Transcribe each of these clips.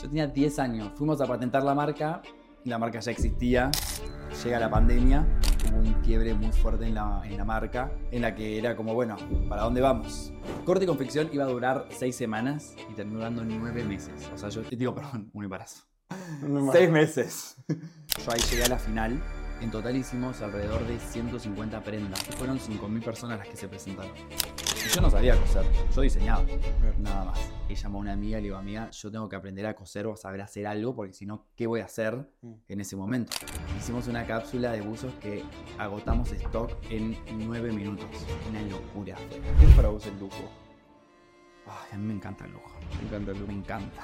Yo tenía 10 años, fuimos a patentar la marca, la marca ya existía, llega la pandemia, hubo un quiebre muy fuerte en la, en la marca, en la que era como, bueno, ¿para dónde vamos? Corte y confección iba a durar 6 semanas y terminó durando 9 meses. O sea, yo digo, perdón, un embarazo. Seis meses. Yo ahí llegué a la final. En total hicimos alrededor de 150 prendas. Fueron 5.000 personas las que se presentaron. Y yo no sabía coser, yo diseñaba, nada más. Y llamó a una amiga y le digo, amiga, yo tengo que aprender a coser o a saber hacer algo, porque si no, ¿qué voy a hacer Mm. en ese momento? Hicimos una cápsula de buzos que agotamos stock en 9 minutos. Una locura. ¿Qué es para vos el lujo? Ay, a mí me encanta el lujo. Me encanta el lujo. Me encanta.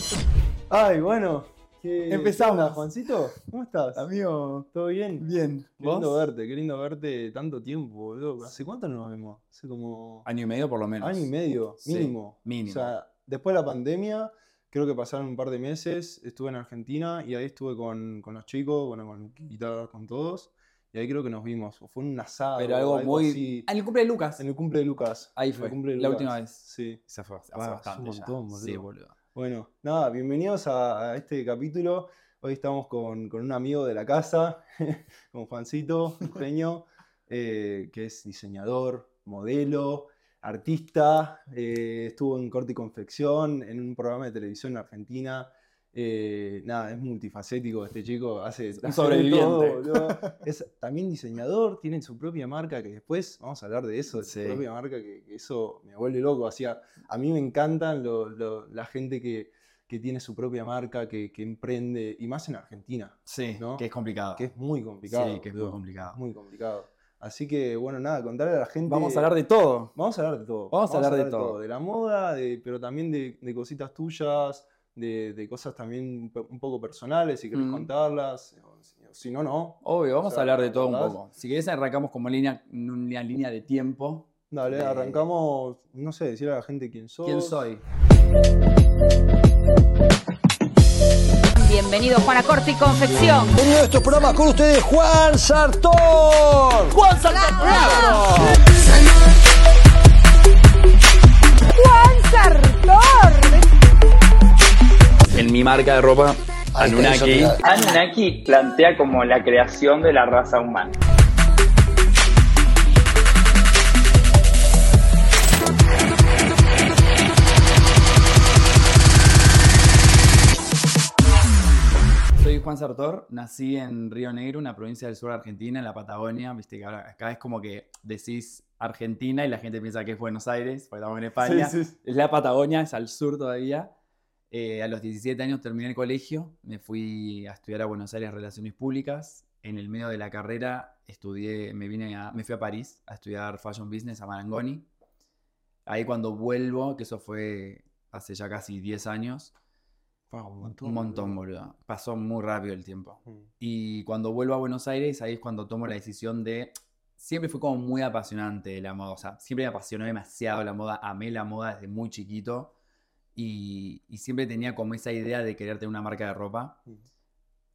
Ay, bueno. ¿Qué- Empezamos. ¿qué onda, Juancito? ¿Cómo estás? Amigo, ¿Todo bien? bien. Qué lindo verte, qué lindo verte tanto tiempo, boludo. ¿Hace cuánto no nos vemos? Hace como Año y medio por lo menos. año y medio, Sí, mínimo. mínimo. O sea, después de la pandemia, creo que pasaron un par de meses, estuve en Argentina y ahí estuve con, con los chicos, bueno, con guitarras, con todos. Y ahí creo que nos vimos. O fue un asado. Pero algo, muy... así. En el cumple de Lucas. En el cumple de Lucas. Ahí En el fue, cumple de la Lucas. última vez. Sí. Esa fue hace bastante un ya. montón, Sí, boludo. Bueno, nada, bienvenidos a, a este capítulo. Hoy estamos con, con un amigo de la casa, con Juancito, genio, eh, que es diseñador, modelo, artista, eh, estuvo en corte y confección, en un programa de televisión en Argentina. Eh, nada, es multifacético este chico, hace, de sobreviviente. todo. Es también diseñador, tiene su propia marca, que después vamos a hablar de eso, de su propia marca, que, que eso me vuelve loco. Hacía, a mí me encantan lo- lo- la gente que, que tiene su propia marca, que, que emprende, y más en Argentina, Sí, ¿no? que es complicado. que es muy complicado. Sí, que es muy complicado. Muy complicado. Así que, bueno, nada, contarle a la gente. Vamos a hablar de todo. Vamos a hablar de todo. Vamos a hablar de todo. De la moda, de- pero también de, de cositas tuyas, de, de cosas también un po- un poco personales, si querés Mm. contarlas. o Si, si no, no. Obvio, vamos O sea, a hablar de todo un poco. Si querés arrancamos como línea, en una línea de tiempo. Dale, De- arrancamos, no sé, decirle a la gente quién sos. ¿Quién soy? Bienvenido Juan a Corte y Confección. En nuestro programa con ustedes, Juan Sartor. ¡Juan Sartor! Juan Sartor. En mi marca de ropa, Ahí Anunnaki. Anunnaki plantea como la creación de la raza humana. Soy Juan Sartor, nací en Río Negro, una provincia del sur de Argentina, en la Patagonia. Viste que ahora acá es como que decís Argentina y la gente piensa que es Buenos Aires, porque estamos en España. Sí, sí. Es la Patagonia, es al sur todavía. Eh, a los 17 años terminé el colegio, me fui a estudiar a Buenos Aires Relaciones Públicas. En el medio de la carrera estudié, me, vine a, me fui a París a estudiar Fashion Business a Marangoni. Ahí cuando vuelvo, que eso fue hace ya casi 10 años, Ah, un montón. un montón, boludo. Pasó muy rápido el tiempo. Mm. Y cuando vuelvo a Buenos Aires, ahí es cuando tomo la decisión de... Siempre fui como muy apasionante la moda, o sea, siempre me apasionó demasiado la moda, amé la moda desde muy chiquito y, y siempre tenía como esa idea de querer tener una marca de ropa. Mm.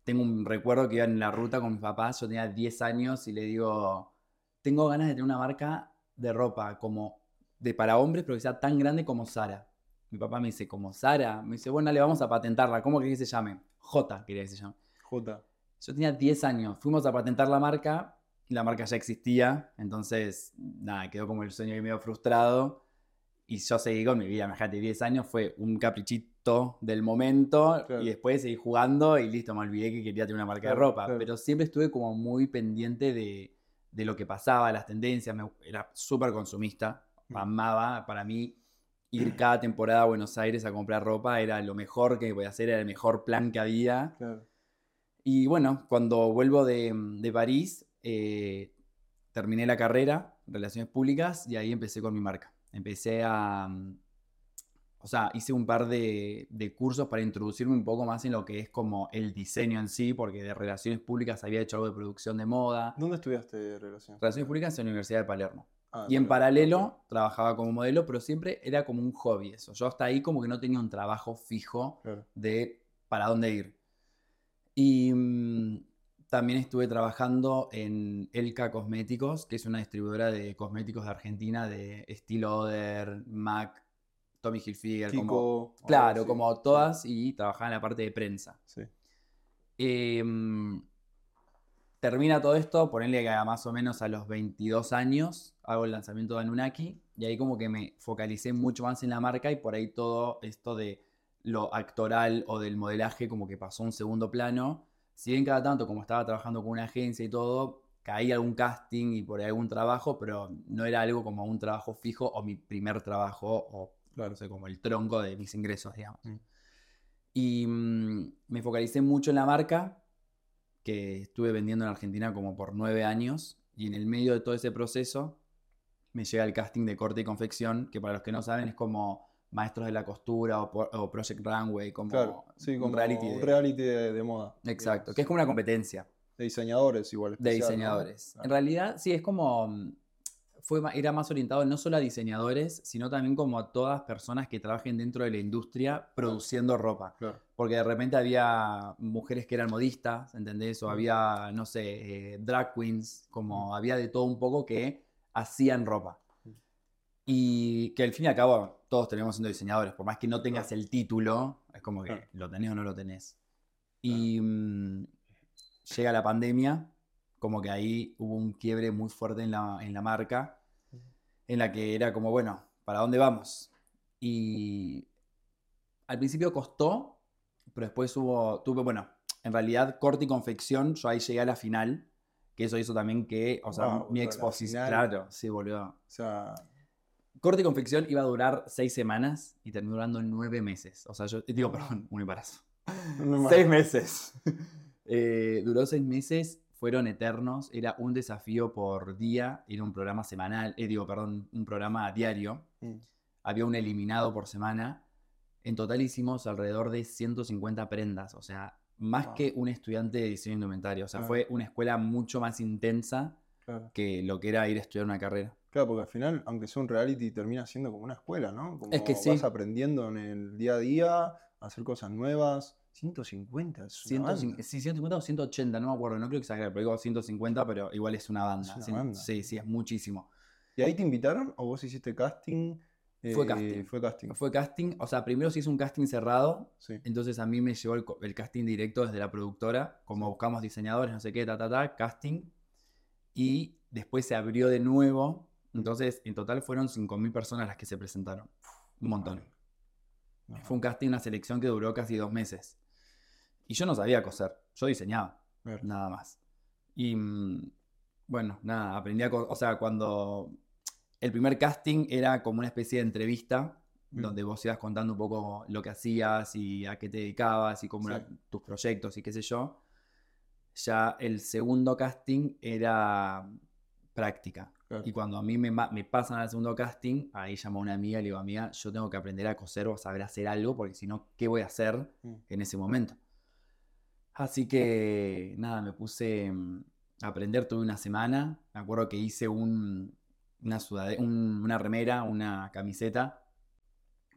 Tengo un recuerdo que iba en la ruta con mis papás, yo tenía 10 años y le digo, tengo ganas de tener una marca de ropa como de para hombres, pero que sea tan grande como Sara. Mi papá me dice, ¿como Sara? Me dice, bueno, le vamos a patentarla, ¿cómo querés que se llame? J quería que se llame. J. Yo tenía 10 años, fuimos a patentar la marca, y la marca ya existía, entonces, nada, quedó como el sueño ahí medio frustrado, y yo seguí con mi vida, imagínate, 10 años fue un caprichito del momento, Claro. y después seguí jugando, y listo, me olvidé que quería tener una marca de ropa, claro. pero siempre estuve como muy pendiente de, de lo que pasaba, las tendencias, me- era súper consumista, Mm. amaba, para mí... Ir cada temporada a Buenos Aires a comprar ropa era lo mejor que podía hacer, era el mejor plan que había. Y bueno, cuando vuelvo de, de París, eh, terminé la carrera, Relaciones Públicas, y ahí empecé con mi marca. Empecé a... mm, O sea, hice un par de, de cursos para introducirme un poco más en lo que es como el diseño en sí, porque de Relaciones Públicas había hecho algo de producción de moda. ¿Dónde estudiaste relación? Relaciones Públicas en la Universidad de Palermo. Ah, Y en paralelo trabajaba como modelo, pero siempre era como un hobby eso. Yo hasta ahí como que no tenía un trabajo fijo Claro. de para dónde ir. Y mm, también estuve trabajando en Elka Cosméticos, que es una distribuidora de cosméticos de Argentina de estilo Oder, MAC, Tommy Hilfiger, como, claro, sí, como todas y trabajaba en la parte de prensa. Sí. Em, termina todo esto, ponerle que a más o menos a los 22 años hago el lanzamiento de Anunnaki y ahí como que me focalicé mucho más en la marca y por ahí todo esto de lo actoral o del modelaje como que pasó a un segundo plano. Si bien cada tanto como estaba trabajando con una agencia y todo, caía algún casting y por ahí algún trabajo, pero no era algo como un trabajo fijo o mi primer trabajo o no sé, como el tronco de mis ingresos, digamos. Mm. Y mm, me focalicé mucho en la marca, que estuve vendiendo en Argentina como por nueve años, y en el medio de todo ese proceso me llega el casting de corte y confección, que para los que no saben es como Maestros de la Costura o, Project Runway, como Claro, sí, un como reality. un de- reality de, de moda. Exacto, digamos. que es como una competencia De diseñadores igual. de diseñadores. En realidad, sí, es como. mm, Fue, era más orientado no solo a diseñadores, sino también como a todas personas que trabajen dentro de la industria produciendo ropa. Claro. Porque de repente había mujeres que eran modistas, ¿entendés? O había, no sé, eh, drag queens, como había de todo un poco que hacían ropa. Y que al fin y al cabo todos tenemos siendo diseñadores, por más que no tengas el título, es como que lo tenés o no lo tenés. Y mm, llega la pandemia, como que ahí hubo un quiebre muy fuerte en la, en la marca, en la que era como, bueno, ¿para dónde vamos? Y al principio costó, pero después hubo, tuve, bueno, en realidad corte y confección, yo ahí llegué a la final, que eso hizo también que, o sea, Wow, mi exposición, claro, sí, boludo. O sea, Corte y confección iba a durar seis semanas y terminó durando nueve meses. O sea, yo digo, perdón, un embarazo. no Seis meses. Eh, duró seis meses, fueron eternos, era un desafío por día, era un programa semanal, eh, digo, perdón, un programa diario. Mm. Había un eliminado por semana. En total hicimos alrededor de 150 prendas, o sea, más Wow. que un estudiante de diseño indumentario. O sea, Ah. fue una escuela mucho más intensa Claro. que lo que era ir a estudiar una carrera. Claro, porque al final, aunque sea un reality, termina siendo como una escuela, ¿no? Como Es que sí. vas aprendiendo en el día a día, a hacer cosas nuevas. 150, es una 150, banda. sí, 150 o 180, no me acuerdo, no creo exagerar, pero digo 150, pero igual es una banda. Es una sí, banda. sí, sí, es muchísimo. ¿Y ahí te invitaron o vos hiciste casting? Fue Eh, casting. Fue casting. Fue casting, o sea, primero se hizo un casting cerrado, Sí. entonces a mí me llegó el, el casting directo desde la productora, como buscamos diseñadores, no sé qué, ta, ta, ta, casting, y después se abrió de nuevo, entonces en total fueron 5.000 personas las que se presentaron, un montón. Ajá. Fue un casting, una selección que duró casi dos meses. Y yo no sabía coser, yo diseñaba. Nada más. Y mm, bueno, nada, aprendí a... co- O sea, cuando el primer casting era como una especie de entrevista, Mm. donde vos ibas contando un poco lo que hacías y a qué te dedicabas y cómo Sí. eran tus proyectos y qué sé yo. Ya el segundo casting era práctica. Claro. Y cuando a mí me, me pasan al segundo casting, ahí llamo a una amiga y le digo, amiga, yo tengo que aprender a coser o a saber hacer algo, porque si no, ¿qué voy a hacer Mm. en ese momento? Así que nada, me puse mm, a aprender, tuve una semana. Me acuerdo que hice un, una, sudade- un- una remera, una camiseta,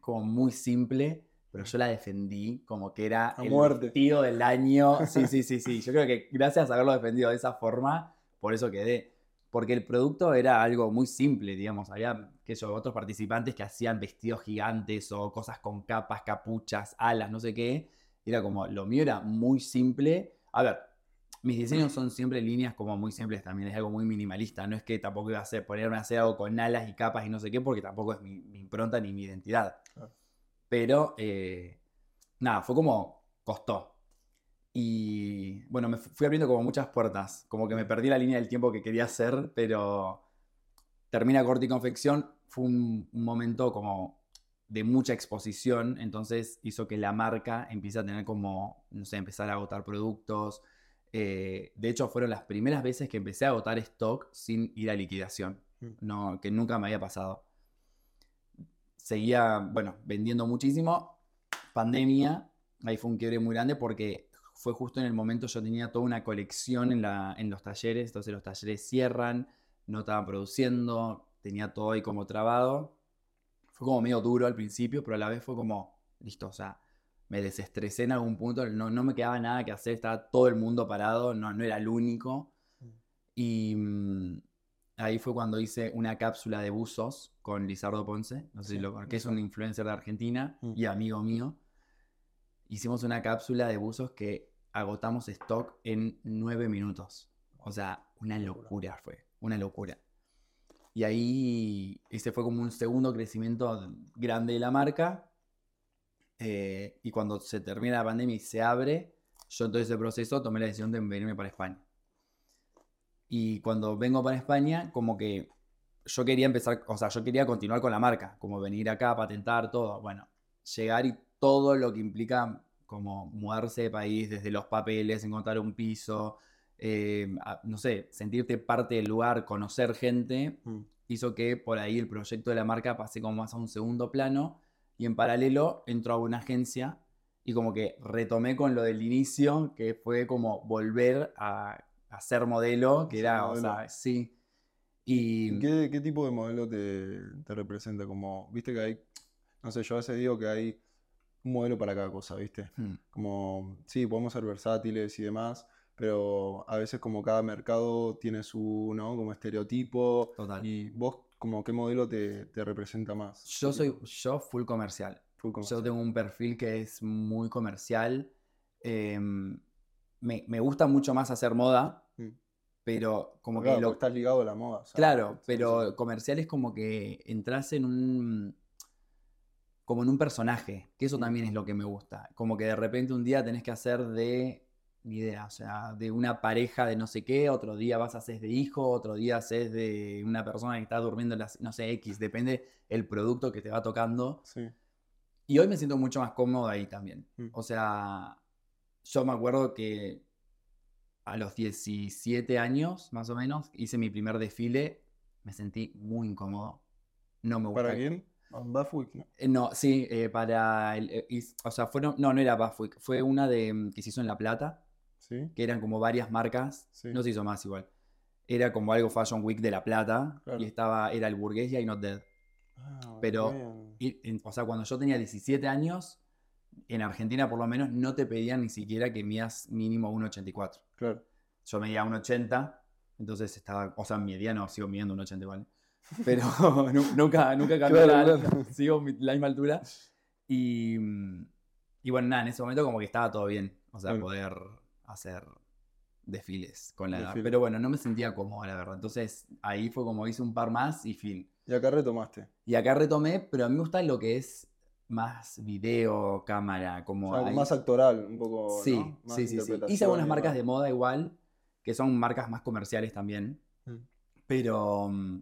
como muy simple, pero yo la defendí como que era A el muerte. vestido del año. Sí, sí, sí, sí. Yo creo que gracias a haberlo defendido de esa forma, por eso quedé. Porque el producto era algo muy simple, digamos. Había, sé yo, otros participantes que hacían vestidos gigantes o cosas con capas, capuchas, alas, no sé qué. Era como, lo mío era muy simple. A ver, mis diseños son siempre líneas como muy simples también, es algo muy minimalista. No es que tampoco iba a hacer, ponerme a hacer algo con alas y capas y no sé qué, porque tampoco es mi, mi impronta ni mi identidad. Pero, eh, nada, fue como, costó. Y bueno, me fu- fui abriendo como muchas puertas, como que me perdí la línea del tiempo que quería hacer, pero termina corte y confección, fue un, un momento como de mucha exposición, entonces hizo que la marca empiece a tener como, no sé, empezar a agotar productos. Eh, de hecho, fueron las primeras veces que empecé a agotar stock sin ir a liquidación, Mm. no, que nunca me había pasado. Seguía, bueno, vendiendo muchísimo, pandemia, ahí fue un quiebre muy grande porque fue justo en el momento yo tenía toda una colección en, la, en los talleres, entonces los talleres cierran, no estaban produciendo, tenía todo ahí como trabado. Fue como medio duro al principio, pero a la vez fue como, listo, o sea, me desestresé en algún punto, no, no me quedaba nada que hacer, estaba todo el mundo parado, no, no era el único. Y mm, ahí fue cuando hice una cápsula de buzos con Lizardo Ponce, no sé si Sí, lo conocen, que es un influencer de Argentina Mm. y amigo mío. Hicimos una cápsula de buzos que agotamos stock en nueve minutos. O sea, una locura fue, una locura. Y ahí ese fue como un segundo crecimiento grande de la marca. Eh, y cuando se termina la pandemia y se abre, yo en todo ese proceso tomé la decisión de venirme para España. Y cuando vengo para España, como que yo quería empezar, o sea, yo quería continuar con la marca, como venir acá, patentar todo. Bueno, llegar y todo lo que implica como mudarse de país, desde los papeles, encontrar un piso, eh, no sé, sentirte parte del lugar, conocer gente, Mm. hizo que por ahí el proyecto de la marca pase como más a un segundo plano y en paralelo entró a una agencia y como que retomé con lo del inicio, que fue como volver a, a ser modelo, que era, o modelo. sea, sí. Y ¿Y ¿Qué, qué tipo de modelo te, te representa? Como, viste que hay, no sé, yo a veces digo que hay un modelo para cada cosa, ¿viste? hmm, Como, sí, podemos ser versátiles y demás, pero a veces como cada mercado tiene su, ¿no? Como estereotipo. total. Y vos, como, ¿qué modelo te, te representa más? Yo soy yo full comercial. Full Yo comercial. tengo un perfil que es muy comercial. em, me, me gusta mucho más hacer moda, Mm. pero como Claro, que lo, estás ligado a la moda. sea, Claro, pero comercial es como que entras en un. Como en un personaje, que eso también es lo que me gusta. Como que de repente un día tenés que hacer de. ni idea, o sea, de una pareja de no sé qué, otro día vas a hacer de hijo, otro día haces de una persona que está durmiendo en las. no sé, X, depende el producto que te va tocando. Sí. Y hoy me siento mucho más cómodo ahí también. Mm. O sea, yo me acuerdo que a los 17 años, más o menos, hice mi primer desfile. Me sentí muy incómodo. No me gusta. ¿Para quién? Bafwick, ¿no? Eh, No, sí, eh, para el. eh, is- o sea, fueron. No, no era Buffwick. Fue una de mm, que se hizo en La Plata, Sí. que eran como varias marcas. Sí. No se hizo más igual. Era como algo Fashion Week de La Plata. Claro. Y estaba. Era el Burgués y I Not Dead. Ah, Pero- bien. Y, en- o sea, cuando yo tenía 17 años, en Argentina por lo menos no te pedían ni siquiera que mías mínimo 1,84. Claro. Yo medía 1,80, entonces estaba, o sea, mi no, sigo midiendo 1,80 igual. Pero nu- nunca, nunca cambié Claro, la, claro. sigo la misma altura. Y, mm, y bueno, nada, en ese momento como que estaba todo bien, o sea, Claro. poder hacer desfiles con la edad. Desfile. Pero bueno, no me sentía cómodo, la verdad. Entonces ahí fue como hice un par más y fin. Y acá retomaste. Y acá retomé, pero a mí me gusta lo que es más video, cámara, como... O sea, más actoral, un poco. Sí, ¿no? Más sí, sí, sí. Hice algunas marcas de moda igual, que son marcas más comerciales también. Mm. Pero mm,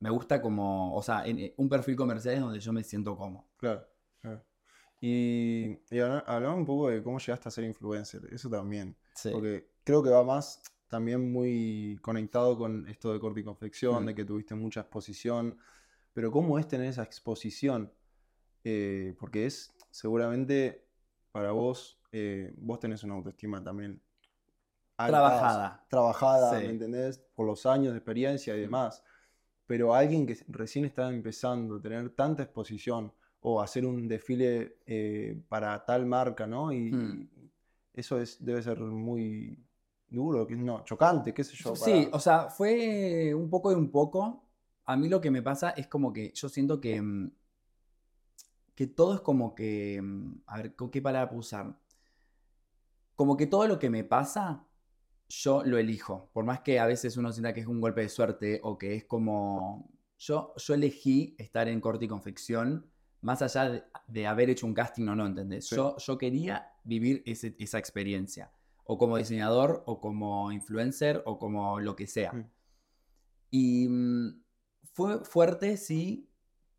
me gusta como, o sea, en, en un perfil comercial es donde yo me siento cómodo. Claro, claro. Y, y habla- hablamos un poco de cómo llegaste a ser influencer, eso también. Sí. Porque creo que va más también muy conectado con esto de corte y confección, Mm. de que tuviste mucha exposición. Pero ¿cómo es tener esa exposición? Eh, porque es seguramente para vos, eh, vos tenés una autoestima también alta, Trabajada. Trabajada, Sí. ¿me entendés? Por los años de experiencia y demás. Pero alguien que recién está empezando, tener tanta exposición o hacer un desfile eh, para tal marca, ¿no? Y, Mm. y eso es, debe ser muy duro, que no, chocante, qué sé yo. Sí, o sea, fue un poco de un poco. A mí lo que me pasa es como que yo siento que, mm, que todo es como que, mm, a ver, ¿con ¿qué palabra puedo usar? Como que todo lo que me pasa, yo lo elijo. Por más que a veces uno sienta que es un golpe de suerte o que es como... Yo, yo elegí estar en corte y confección más allá de, de haber hecho un casting o no, ¿entendés? Sí. Yo, yo quería vivir ese- esa experiencia. O como diseñador, o como influencer, o como lo que sea. Mm. Y mm, fue fuerte, sí,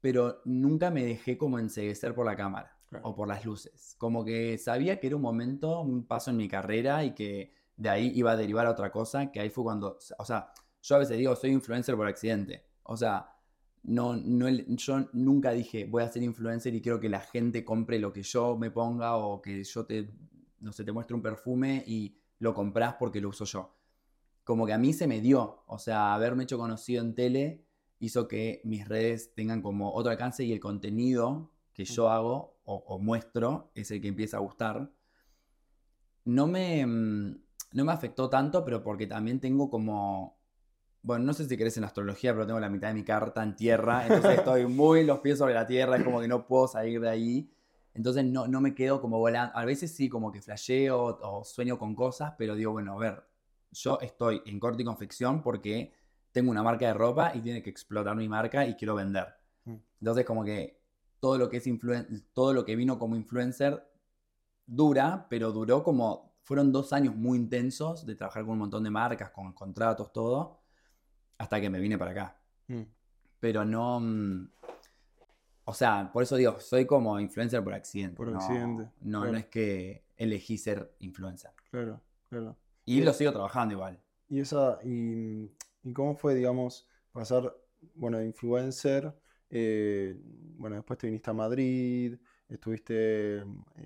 pero nunca me dejé como enseguecer por la cámara Claro. o por las luces. Como que sabía que era un momento, un paso en mi carrera y que de ahí iba a derivar a otra cosa, que ahí fue cuando, o sea, yo a veces digo, soy influencer por accidente. O sea, no, no, yo nunca dije, voy a ser influencer y quiero que la gente compre lo que yo me ponga o que yo te, no sé, te muestre un perfume y lo compras porque lo uso yo. Como que a mí se me dio, o sea, haberme hecho conocido en tele hizo que mis redes tengan como otro alcance y el contenido que yo hago o, o muestro es el que empieza a gustar. No me, mm, no me afectó tanto, pero porque también tengo como bueno, no sé si crees en la astrología, pero tengo la mitad de mi carta en tierra, entonces estoy muy los pies sobre la tierra, es como que no puedo salir de ahí. Entonces no, no me quedo como volando. A veces sí, como que flasheo o sueño con cosas, pero digo, bueno, a ver, yo estoy en corte y confección porque tengo una marca de ropa y tiene que explotar mi marca y quiero vender. Mm. Entonces como que todo lo que es influen- todo lo que vino como influencer dura, pero duró como, fueron dos años muy intensos de trabajar con un montón de marcas, con contratos, todo, hasta que me vine para acá. Mm. Pero no, mm, o sea, por eso digo, soy como influencer por accidente. Por no- accidente, No, claro. no es que elegí ser influencer. Claro, claro. Y lo sigo trabajando igual. Y esa, y, y cómo fue, digamos, pasar, bueno, de influencer, eh, bueno, después te viniste a Madrid, estuviste eh,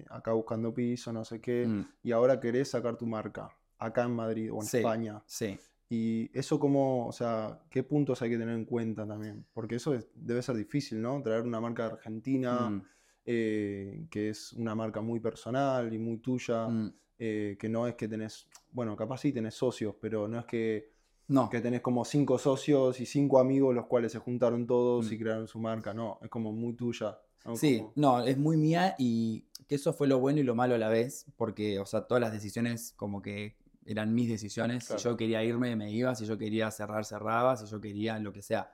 acá buscando piso, no sé qué, Mm, y ahora querés sacar tu marca, acá en Madrid o en Sí. España. sí. Y eso cómo, o sea, ¿qué puntos hay que tener en cuenta también? Porque eso es- debe ser difícil, ¿no? Traer una marca de Argentina, Mm, eh, que es una marca muy personal y muy tuya, mm. eh, que no es que tenés, bueno, capaz sí tenés socios, pero no es que No, que tenés como cinco socios y cinco amigos los cuales se juntaron todos y Mm. crearon su marca. No, es como muy tuya. ¿No? Sí, no, es muy mía y que eso fue lo bueno y lo malo a la vez, porque, o sea, todas las decisiones como que eran mis decisiones. Claro. Si yo quería irme, me iba, si yo quería cerrar, cerraba, si yo quería lo que sea.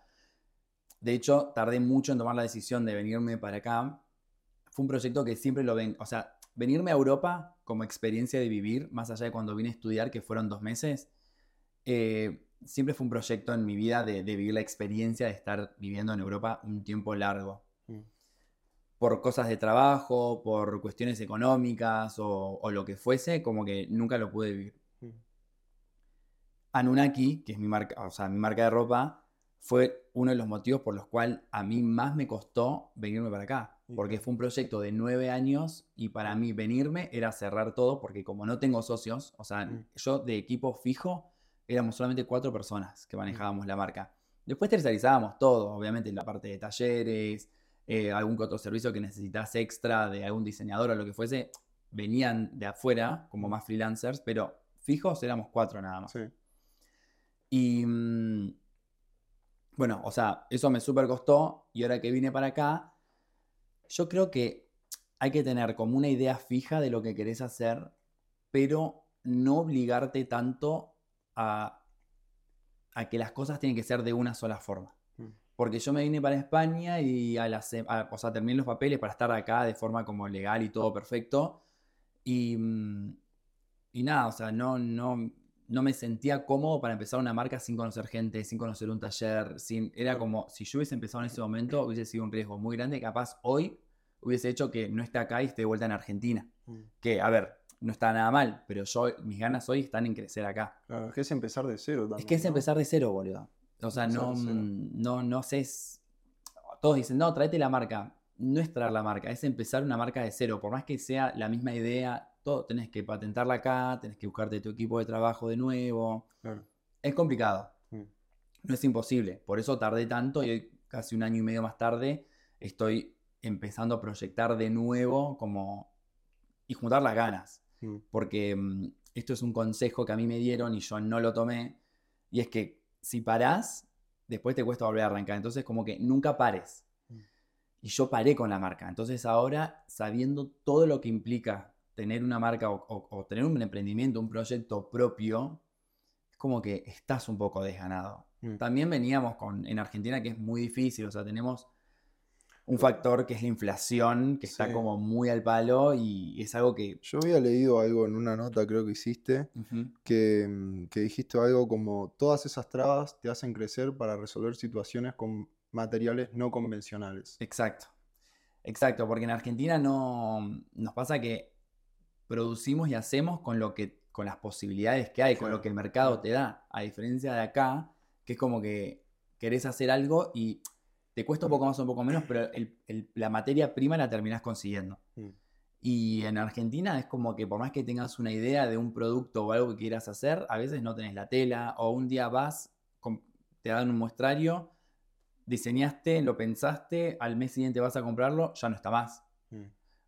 De hecho, tardé mucho en tomar la decisión de venirme para acá. Fue un proyecto que siempre lo ven, o sea, venirme a Europa como experiencia de vivir, más allá de cuando vine a estudiar, que fueron dos meses, eh, siempre fue un proyecto en mi vida de, de vivir la experiencia de estar viviendo en Europa un tiempo largo Mm. Por cosas de trabajo, por cuestiones económicas o, o lo que fuese, como que nunca lo pude vivir. Mm. Anunnaki, que es mi marca, o sea, mi marca de ropa, fue uno de los motivos por los cuales a mí más me costó venirme para acá. Porque fue un proyecto de nueve años y para mí venirme era cerrar todo, porque como no tengo socios, o sea, Mm. yo de equipo fijo éramos solamente cuatro personas que manejábamos la marca. Después tercerizábamos todo, obviamente la parte de talleres, eh, algún otro servicio que necesitas extra de algún diseñador o lo que fuese, venían de afuera como más freelancers, pero fijos éramos cuatro nada más. Sí. Y mm, bueno, o sea, eso me súper costó y ahora que vine para acá, yo creo que hay que tener como una idea fija de lo que querés hacer, pero no obligarte tanto a, a que las cosas tienen que ser de una sola forma. Porque yo me vine para España y a la a- o sea, terminé los papeles para estar acá de forma como legal y todo perfecto. Y, mm, y nada, o sea, no, no, no me sentía cómodo para empezar una marca sin conocer gente, sin conocer un taller, sin, era como, si yo hubiese empezado en ese momento, hubiese sido un riesgo muy grande, capaz hoy hubiese hecho que no esté acá y esté de vuelta en Argentina. Mm. Que, a ver, no está nada mal, pero yo, mis ganas hoy están en crecer acá. Claro, es que es empezar de cero también. Es que es ¿no? empezar de cero, boludo. O sea, no, mm, no, no sé. es- Todos dicen, no, tráete la marca. No es traer la marca, es empezar una marca de cero. Por más que sea la misma idea, todo tenés que patentarla acá, tenés que buscarte tu equipo de trabajo de nuevo. Claro. Es complicado. Mm. No es imposible. Por eso tardé tanto y hoy, casi un año y medio más tarde, estoy empezando a proyectar de nuevo como... y juntar las ganas Mm. porque esto es un consejo que a mí me dieron y yo no lo tomé, y es que si parás, después te cuesta volver a arrancar, entonces como que nunca pares. Mm. Y yo paré con la marca, entonces ahora sabiendo todo lo que implica tener una marca o, o- o tener un emprendimiento, un proyecto propio, es como que estás un poco desganado. Mm. También veníamos con, en Argentina que es muy difícil, o sea, tenemos un factor que es la inflación, que está Sí. como muy al palo y es algo que... Yo había leído algo en una nota, creo que hiciste, que, mm, que dijiste algo como todas esas trabas te hacen crecer para resolver situaciones con materiales no convencionales. Exacto. Exacto, porque en Argentina no nos pasa que producimos y hacemos con lo que con las posibilidades que hay, con lo que el mercado te da, a diferencia de acá, que es como que querés hacer algo y te cuesta un poco más o un poco menos, pero el- el- la materia prima la terminás consiguiendo. Mm. Y en Argentina es como que por más que tengas una idea de un producto o algo que quieras hacer, a veces no tenés la tela o un día vas, te dan un muestrario, diseñaste, lo pensaste, al mes siguiente vas a comprarlo, ya no está más. Mm.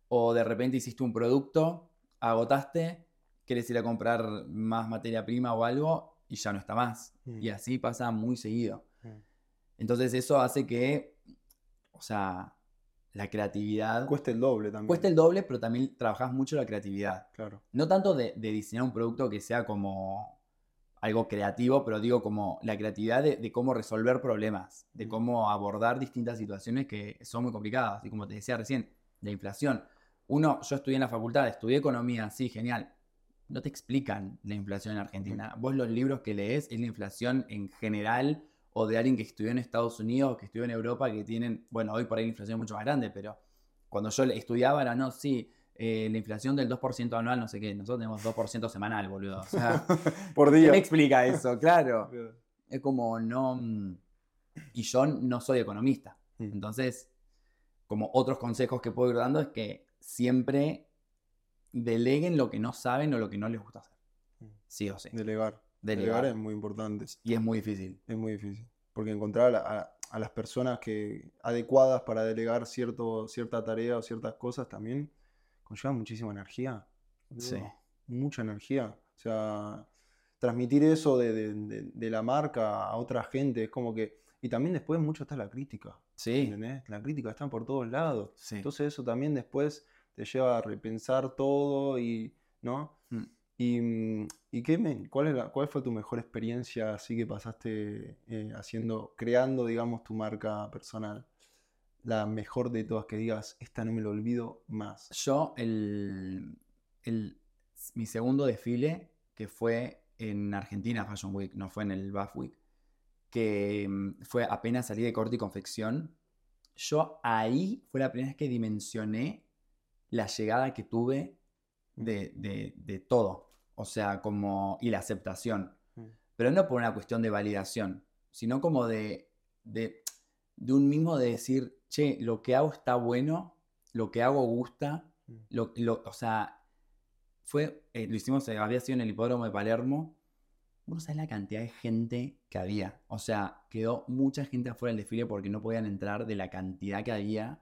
O de repente hiciste un producto, agotaste, quieres ir a comprar más materia prima o algo y ya no está más. Mm. Y así pasa muy seguido. Entonces eso hace que, o sea, la creatividad Cuesta el doble también. cuesta el doble, pero también trabajas mucho la creatividad. Claro. No tanto de, de diseñar un producto que sea como algo creativo, pero digo como la creatividad de, de cómo resolver problemas, de cómo abordar distintas situaciones que son muy complicadas. Y como te decía recién, la inflación. Uno, yo estudié en la facultad, estudié economía, sí, genial. No te explican la inflación en Argentina. Vos los libros que lees es la inflación en general o de alguien que estudió en Estados Unidos, que estudió en Europa, que tienen, bueno, hoy por ahí la inflación es mucho más grande, pero cuando yo estudiaba era, no, sí, eh, la inflación del 2% anual, no sé qué, nosotros tenemos 2% semanal, boludo. O sea, Por ¿quién día. me explica eso? Claro. Es como no... Y yo no soy economista. Mm. Entonces, como otros consejos que puedo ir dando es que siempre deleguen lo que no saben o lo que no les gusta hacer. Mm. Sí o sí. Delegar. Delegar. Es muy importante. Y es muy difícil. Es muy difícil. Porque encontrar a, a- a las personas que, adecuadas para delegar cierto, cierta tarea o ciertas cosas también conlleva muchísima energía. Sí. Mucha energía. O sea, transmitir eso de, de- de- de la marca a otra gente es como que. Y también después mucho está la crítica. Sí. ¿Entendés? La crítica está por todos lados. Sí. Entonces eso también después te lleva a repensar todo y, ¿no? Mm. Y, mm, ¿y qué me- cuál, es la- cuál fue tu mejor experiencia así que pasaste eh, haciendo, creando, digamos, tu marca personal? La mejor de todas que digas, esta no me lo olvido más. Yo, el, el- mi segundo desfile, que fue en Argentina Fashion Week, no fue en el BAF Week, que mm, fue apenas salí de corte y confección, yo ahí fue la primera vez que dimensioné la llegada que tuve de, de- de todo. O sea, como. y la aceptación. Mm. Pero no por una cuestión de validación, sino como de, de, de un mismo de decir, che, lo que hago está bueno, lo que hago gusta, Mm. lo, lo- o sea, fue, eh, lo hicimos, eh, había sido en el hipódromo de Palermo. Vos no sabés la cantidad de gente que había. O sea, quedó mucha gente afuera del desfile porque no podían entrar de la cantidad que había.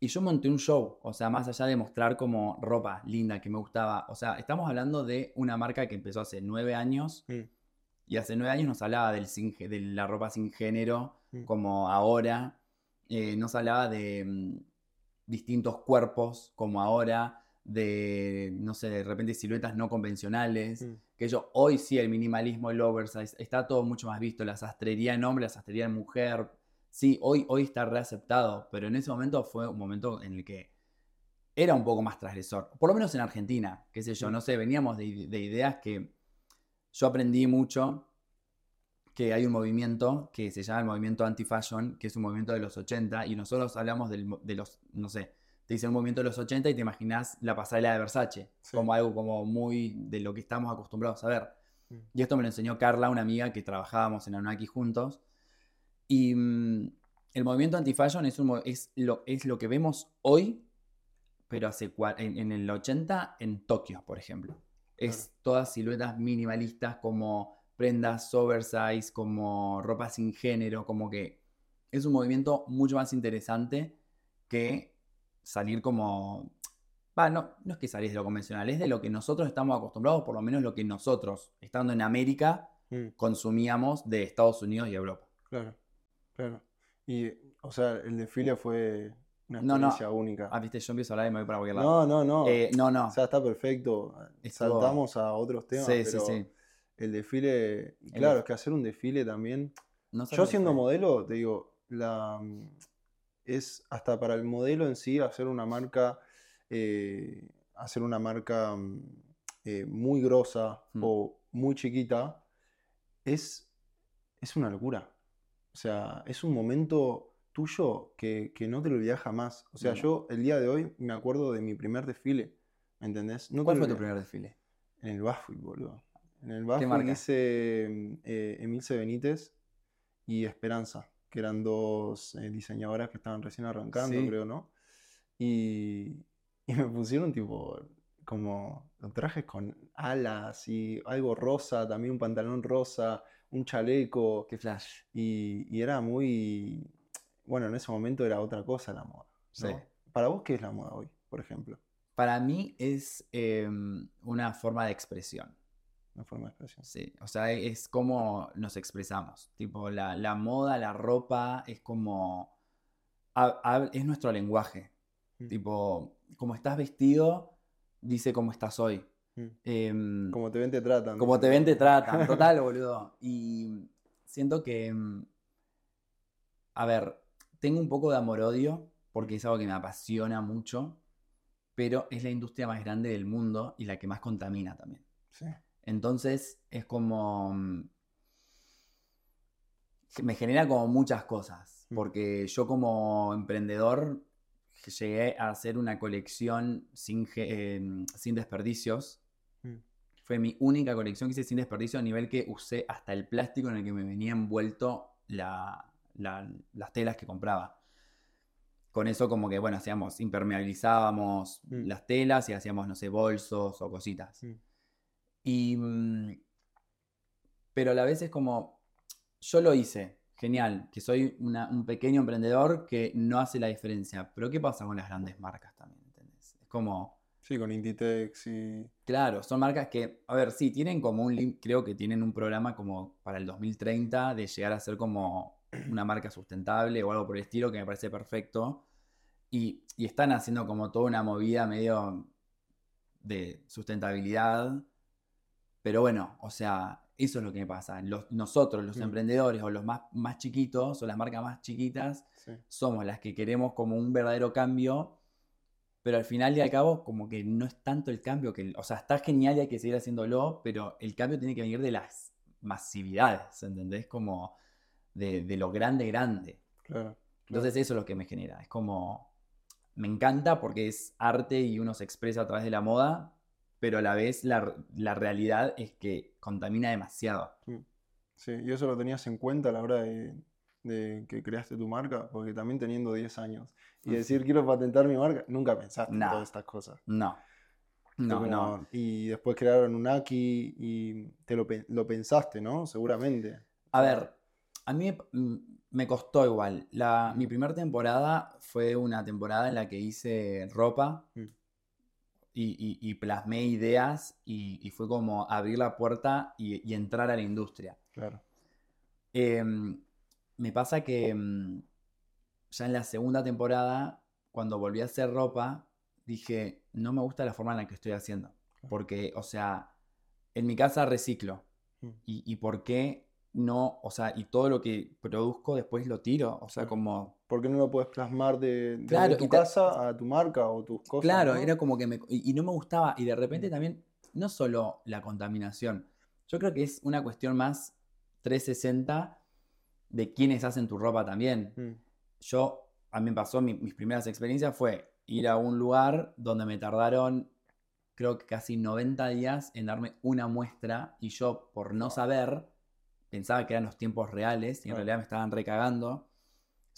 Y yo monté un show, o sea, más allá de mostrar como ropa linda que me gustaba. O sea, estamos hablando de una marca que empezó hace nueve años Mm. y hace nueve años nos hablaba del sin gé- de la ropa sin género, Mm. como ahora. Eh, nos hablaba de mm, distintos cuerpos, como ahora. De, no sé, de repente siluetas no convencionales. Que yo, hoy sí, el minimalismo, el oversize, está todo mucho más visto. La sastrería en hombre, la sastrería en mujer. Sí, hoy, hoy está reaceptado, pero en ese momento fue un momento en el que era un poco más transgresor. Por lo menos en Argentina, qué sé yo, no sé, veníamos de, ide- de ideas que yo aprendí mucho que hay un movimiento que se llama el movimiento anti-fashion, que es un movimiento de los 80, y nosotros hablamos del de los, no sé, te dicen un movimiento de los 80 y te imaginas la pasarela de Versace, Sí. como algo como muy de lo que estamos acostumbrados a ver. Mm. Y esto me lo enseñó Carla, una amiga que trabajábamos en Anunnaki juntos. Y mm, el movimiento anti-fashion es, un mo- es, lo, es lo que vemos hoy, pero hace en, en el 80 en Tokio, por ejemplo. Es todas siluetas minimalistas como prendas oversize, como ropa sin género, como que es un movimiento mucho más interesante que salir como... Va, no, no es que salís de lo convencional, es de lo que nosotros estamos acostumbrados, por lo menos lo que nosotros, estando en América, Mm. consumíamos de Estados Unidos y Europa. Claro, claro. Y, o sea, el desfile fue una No, no. experiencia única. Ah, viste, yo empiezo a hablar y me voy para cualquier lado. No, no, no. Eh, no, no. O sea, está perfecto. Estuvo- Saltamos a otros temas, sí, sí, pero sí. el desfile, El claro, es que hacer un desfile también. No Yo siendo modelo, te digo, la es hasta para el modelo en sí hacer una marca, eh, hacer una marca eh, muy grosa Mm. o muy chiquita, es, es una locura. O sea, es un momento tuyo que, que no te lo olvidas jamás. O sea, No. yo el día de hoy me acuerdo de mi primer desfile, ¿me entendés? No ¿Cuál fue tu primer desfile? En el Bafui, boludo. En el Bafui hice mm, eh, Emilce Benítez y Esperanza, que eran dos eh, diseñadoras que estaban recién arrancando, Sí. creo, ¿no? Y, y me pusieron tipo como los trajes con alas y algo rosa, también un pantalón rosa, un chaleco. Qué flash. Y, y era muy... Bueno, en ese momento era otra cosa la moda. ¿no? Sí. Para vos, ¿qué es la moda hoy, por ejemplo? Para mí es em, una forma de expresión. una forma de expresión. Sí, o sea, es como nos expresamos. Tipo, la, la moda, la ropa, es como. es nuestro lenguaje. Mm. Tipo, como estás vestido, dice cómo estás hoy. Mm. Em, Como te ven, te tratan. como te ven, te tratan. Total, boludo. Y siento que. mm, A ver, tengo un poco de amor-odio, porque es algo que me apasiona mucho, pero es la industria más grande del mundo y la que más contamina también. Sí. Entonces es como... que Me genera como muchas cosas, Mm. porque yo como emprendedor llegué a hacer una colección sin, em, sin desperdicios. Fue mi única colección que hice sin desperdicio a nivel que usé hasta el plástico en el que me venía envuelto la- la- las telas que compraba. Con eso como que, bueno, hacíamos, impermeabilizábamos Mm. las telas y hacíamos, no sé, bolsos o cositas. Mm. Y, mm, pero a la vez es como, yo lo hice, genial, que soy una- un pequeño emprendedor que no hace la diferencia. Pero ¿qué pasa con las grandes marcas también? ¿entendés? Es como, Sí, con Inditex y. claro, son marcas que, a ver, sí, tienen como un, lim- creo que tienen un programa como para el 2030 de llegar a ser como una marca sustentable o algo por el estilo que me parece perfecto. Y, y están haciendo como toda una movida medio de sustentabilidad. Pero bueno, o sea, eso es lo que me pasa. Los- nosotros, los Mm. emprendedores o los más, más chiquitos o las marcas más chiquitas, Sí. somos las que queremos como un verdadero cambio, pero al final y al cabo como que no es tanto el cambio que, o sea, está genial y hay que seguir haciéndolo, pero el cambio tiene que venir de las masividades, ¿entendés? Como de, de lo grande, grande. Claro. Entonces eso es lo que me genera, es como, me encanta porque es arte y uno se expresa a través de la moda, pero a la vez la, la realidad es que contamina demasiado. Sí, y eso lo tenías en cuenta a la hora de, de que creaste tu marca, porque también teniendo 10 años y decir quiero patentar mi marca, nunca pensaste en Nah. todas estas cosas. No, no, como- no. Y después crearon un Aki y te lo, pe- lo pensaste, ¿no? Seguramente. A ver, a mí mm, me costó igual. La, mi primera temporada fue una temporada en la que hice ropa Mm. y, y- y plasmé ideas y, y fue como abrir la puerta y, y entrar a la industria. Claro. Em, me pasa que mm, ya en la segunda temporada, cuando volví a hacer ropa, dije, no me gusta la forma en la que estoy haciendo. Porque, o sea, en mi casa reciclo. Mm. ¿Y, y por qué no? O sea, y todo lo que produzco después lo tiro. O sea, como... ¿Por qué no lo puedes plasmar de, Claro, tu casa a tu marca o tus cosas? Claro, ¿no? era como que me... Y, y no me gustaba. Y de repente Mm. también, no solo la contaminación. Yo creo que es una cuestión más 360 de quiénes hacen tu ropa también. Mm, yo, a mí me pasó, mi- mis primeras experiencias fue ir a un lugar donde me tardaron, creo que casi 90 días en darme una muestra y yo, por no saber, pensaba que eran los tiempos reales y en realidad me estaban recagando.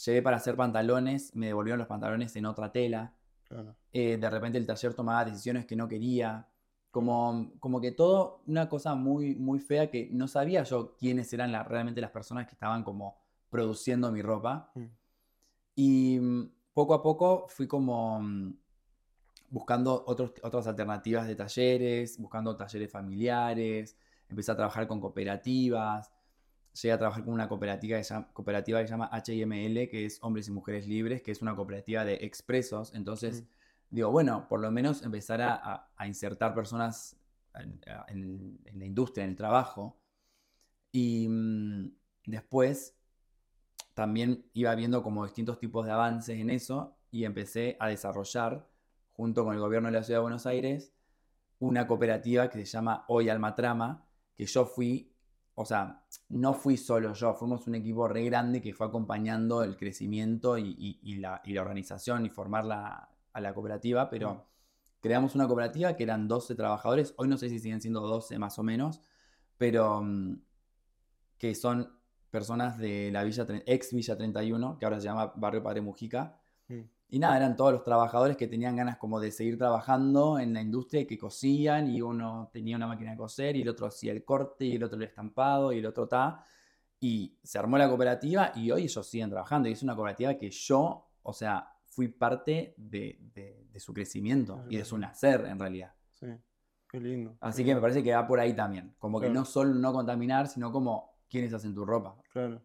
Llevé para hacer pantalones, me devolvieron los pantalones en otra tela. claro. Eh, de repente el taller tomaba decisiones que no quería. Como, como que todo una cosa muy, muy fea que no sabía yo quiénes eran la- realmente las personas que estaban como produciendo mi ropa. Mm. Y mm, poco a poco fui como mm, buscando otros, otras alternativas de talleres, buscando talleres familiares, empecé a trabajar con cooperativas, llegué a trabajar con una cooperativa que llama, cooperativa que se llama HML, que es Hombres y Mujeres Libres, que es una cooperativa de expresos. Entonces, Mm. Digo, bueno, por lo menos empezar a, a- insertar personas en, la industria, en el trabajo. Y mm, después también iba viendo como distintos tipos de avances en eso y empecé a desarrollar, junto con el gobierno de la Ciudad de Buenos Aires, una cooperativa que se llama Hoy Alma Trama, que yo fui, o sea, no fui solo yo, fuimos un equipo re grande que fue acompañando el crecimiento y, y- y la, y la organización y formar la- a la cooperativa, pero Mm. creamos una cooperativa que eran 12 trabajadores, hoy no sé si siguen siendo 12 más o menos, pero mm, que son personas de la Villa, ex Villa 31, que ahora se llama Barrio Padre Mujica. Mm. Y nada, eran todos los trabajadores que tenían ganas como de seguir trabajando en la industria y que cosían y uno tenía una máquina de coser y el otro hacía el corte y el otro el estampado y el otro ta. Y se armó la cooperativa y hoy ellos siguen trabajando y es una cooperativa que yo, o sea, fui parte de, de- de su crecimiento y de su nacer en realidad. Sí. Qué lindo. Así que me parece que va por ahí también. Como que no solo no contaminar, sino como quiénes hacen tu ropa. Claro.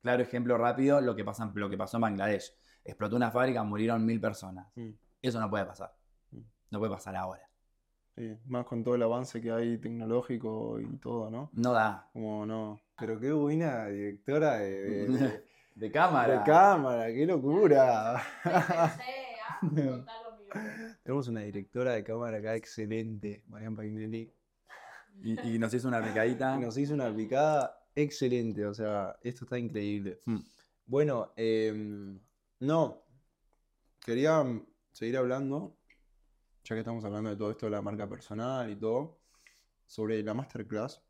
Claro ejemplo rápido, lo que, pasa, lo que pasó en Bangladesh. Explotó una fábrica, murieron mil personas. Mm, Eso no puede pasar. Mm. No puede pasar ahora. sí. Más con todo el avance que hay tecnológico y todo, ¿no? No da. Como no. Pero qué buena directora de, de- de- De cámara. de cámara, qué locura. Tenemos una directora de cámara acá excelente, Marian Pagnelli. Y, y nos hizo una picadita. Nos hizo una picada excelente, o sea, esto está increíble. Mm. Bueno, em, no, quería seguir hablando, ya que estamos hablando de todo esto de la marca personal y todo, sobre la masterclass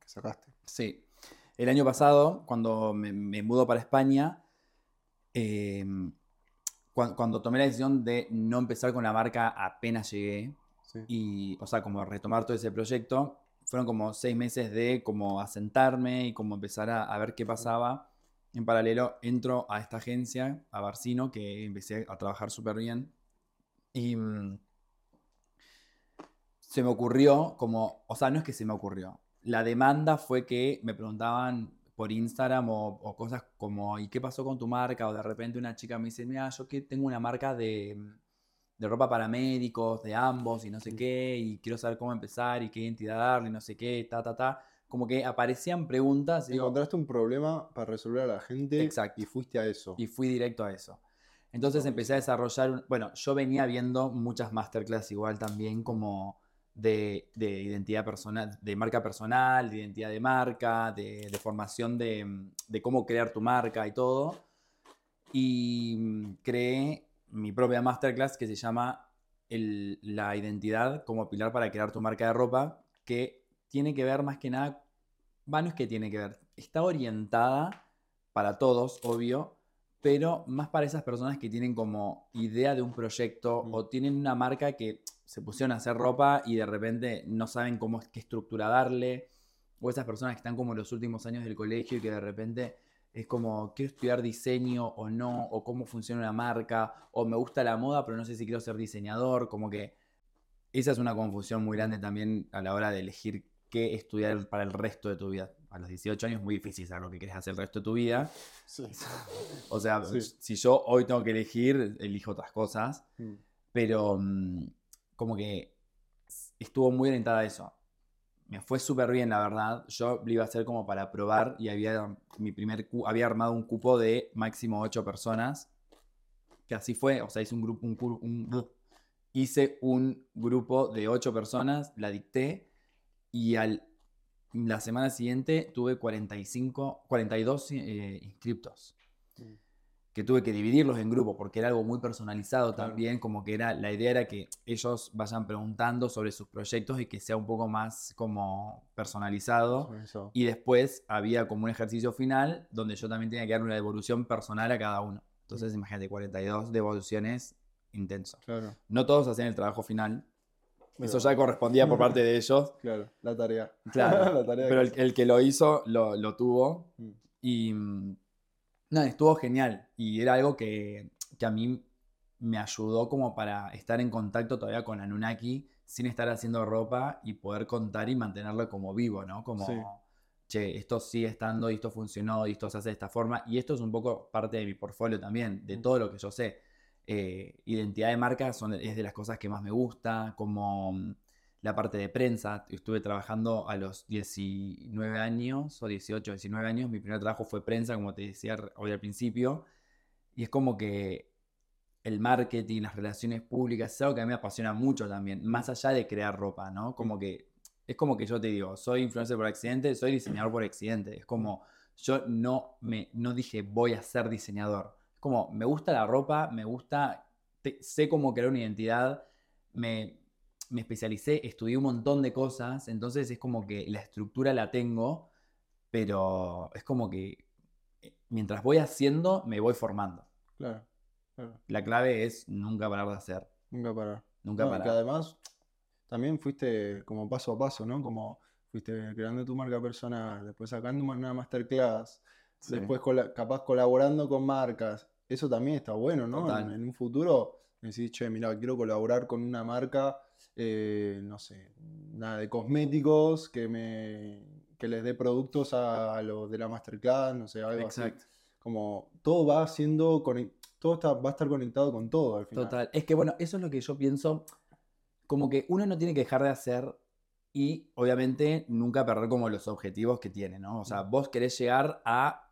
que sacaste. Sí. El año pasado, cuando me, me mudo para España, eh, cuan- cuando, tomé la decisión de no empezar con la marca apenas llegué, Sí. y, o sea, como retomar todo ese proyecto, fueron como seis meses de como asentarme y como empezar a, a ver qué pasaba. En paralelo, entro a esta agencia, a Barcino, que empecé a trabajar súper bien. Y mm, se me ocurrió como, o sea, no es que se me ocurrió. La demanda fue que me preguntaban por Instagram o, o cosas como, ¿y qué pasó con tu marca? O de repente una chica me dice, mira, yo que tengo una marca de, de ropa para médicos, de ambos y no sé qué, y quiero saber cómo empezar y qué identidad darle, no sé qué, ta, ta, ta. Como que aparecían preguntas y digo, Encontraste un problema para resolver a la gente Exacto. y fuiste a eso. y fui directo a eso. Entonces empecé a desarrollar, un- bueno, yo venía viendo muchas masterclass igual también como de, de identidad personal, de marca personal, de identidad de marca, de, de formación de, mm, de cómo crear tu marca y todo. Y mm, creé mi propia masterclass que se llama el- la identidad como pilar para crear tu marca de ropa, que tiene que ver más que nada, va, no es que tiene que ver, está orientada para todos, obvio, pero más para esas personas que tienen como idea de un proyecto Mm. o tienen una marca que se pusieron a hacer ropa y de repente no saben cómo qué estructura darle, o esas personas que están como en los últimos años del colegio y que de repente es como quiero estudiar diseño o no, o cómo funciona una marca, o me gusta la moda, pero no sé si quiero ser diseñador, como que esa es una confusión muy grande también a la hora de elegir qué estudiar para el resto de tu vida. A los 18 años es muy difícil saber lo que quieres hacer el resto de tu vida. Sí. O sea, Sí. si yo hoy tengo que elegir, elijo otras cosas, Mm. pero mm, como que estuvo muy orientada a eso. Me fue súper bien, la verdad. Yo lo iba a hacer como para probar y había, mi primer, había armado un cupo de máximo 8 personas. Que así fue, o sea, hice un grupo, un, un- buh. hice un grupo de 8 personas, la dicté y al, la semana siguiente tuve 45, 42 eh, inscriptos Mm. Que tuve que dividirlos en grupos porque era algo muy personalizado Claro. también, como que era, la idea era que ellos vayan preguntando sobre sus proyectos y que sea un poco más como personalizado. Eso. Y después había como un ejercicio final donde yo también tenía que dar una devolución personal a cada uno. Entonces, imagínate, 42 devoluciones intenso. Claro, No todos hacían el trabajo final. Eso ya correspondía por parte de ellos. claro, la tarea. Claro. La tarea Pero el, el que lo hizo, lo, lo tuvo. Mm. Y mm, nada, estuvo genial. Y era algo que, que a mí me ayudó como para estar en contacto todavía con Anunnaki sin estar haciendo ropa y poder contar y mantenerlo como vivo, ¿no? Como, Sí. che, esto sigue estando y esto funcionó y esto se hace de esta forma. Y esto es un poco parte de mi portfolio también, de Mm. todo lo que yo sé. Eh, identidad de marca son, es de las cosas que más me gusta, como mm, la parte de prensa. Estuve trabajando a los 19 años o 18, 19 años. Mi primer trabajo fue prensa, como te decía hoy al principio. Y es como que el marketing, las relaciones públicas, es algo que a mí me apasiona mucho también, más allá de crear ropa, ¿no? Como que es como que yo te digo, soy influencer por accidente, soy diseñador por accidente. Es como yo no me no dije voy a ser diseñador. Es como me gusta la ropa, me gusta, te- sé cómo crear una identidad, me, me especialicé, estudié un montón de cosas, entonces es como que la estructura la tengo, pero es como que eh, mientras voy haciendo, me voy formando. Claro, claro. La clave es nunca parar de hacer, Nunca parar. nunca No, y que parar. además también fuiste como paso a paso, ¿no? Como fuiste creando tu marca personal, después sacando una masterclass, Sí. después capaz colaborando con marcas. Eso también está bueno, ¿no? En un futuro decís, che, mira, quiero colaborar con una marca eh, no sé, nada de cosméticos, que me que les dé productos a, los de la masterclass, no sé, algo así. Como todo va siendo, todo está, va a estar conectado con todo al final. Total. Es que bueno, eso es lo que yo pienso. Como que uno no tiene que dejar de hacer y obviamente nunca perder como los objetivos que tiene, ¿no? O sea, vos querés llegar a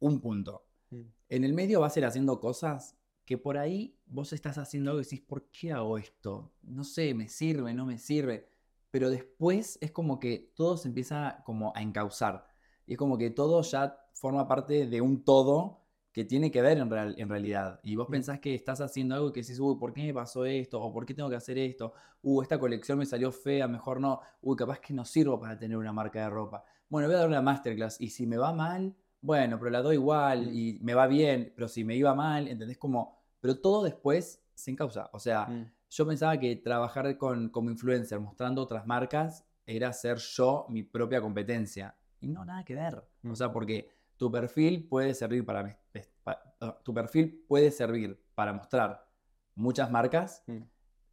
un punto. Mm. En el medio vas a ir haciendo cosas que por ahí vos estás haciendo algo y decís, ¿por qué hago esto? No sé, me sirve, no me sirve. Pero después es como que todo se empieza como a encauzar. Y es como que todo ya forma parte de un todo que tiene que ver en, real- en realidad. Y vos pensás que estás haciendo algo que decís, uy, ¿por qué me pasó esto? ¿O por qué tengo que hacer esto? Uh, esta colección me salió fea, mejor no. Uy, capaz que no sirvo para tener una marca de ropa. Bueno, voy a dar una masterclass. Y si me va mal, bueno, pero la doy igual. Mm. Y me va bien, pero si me iba mal, ¿entendés? Como, pero todo después se encausa. O sea, Mm. yo pensaba que trabajar con, como influencer, mostrando otras marcas, era ser yo mi propia competencia. Y no, nada que ver. Mm. O sea, porque tu perfil puede servir para, ah, tu perfil puede servir para mostrar muchas marcas Mm.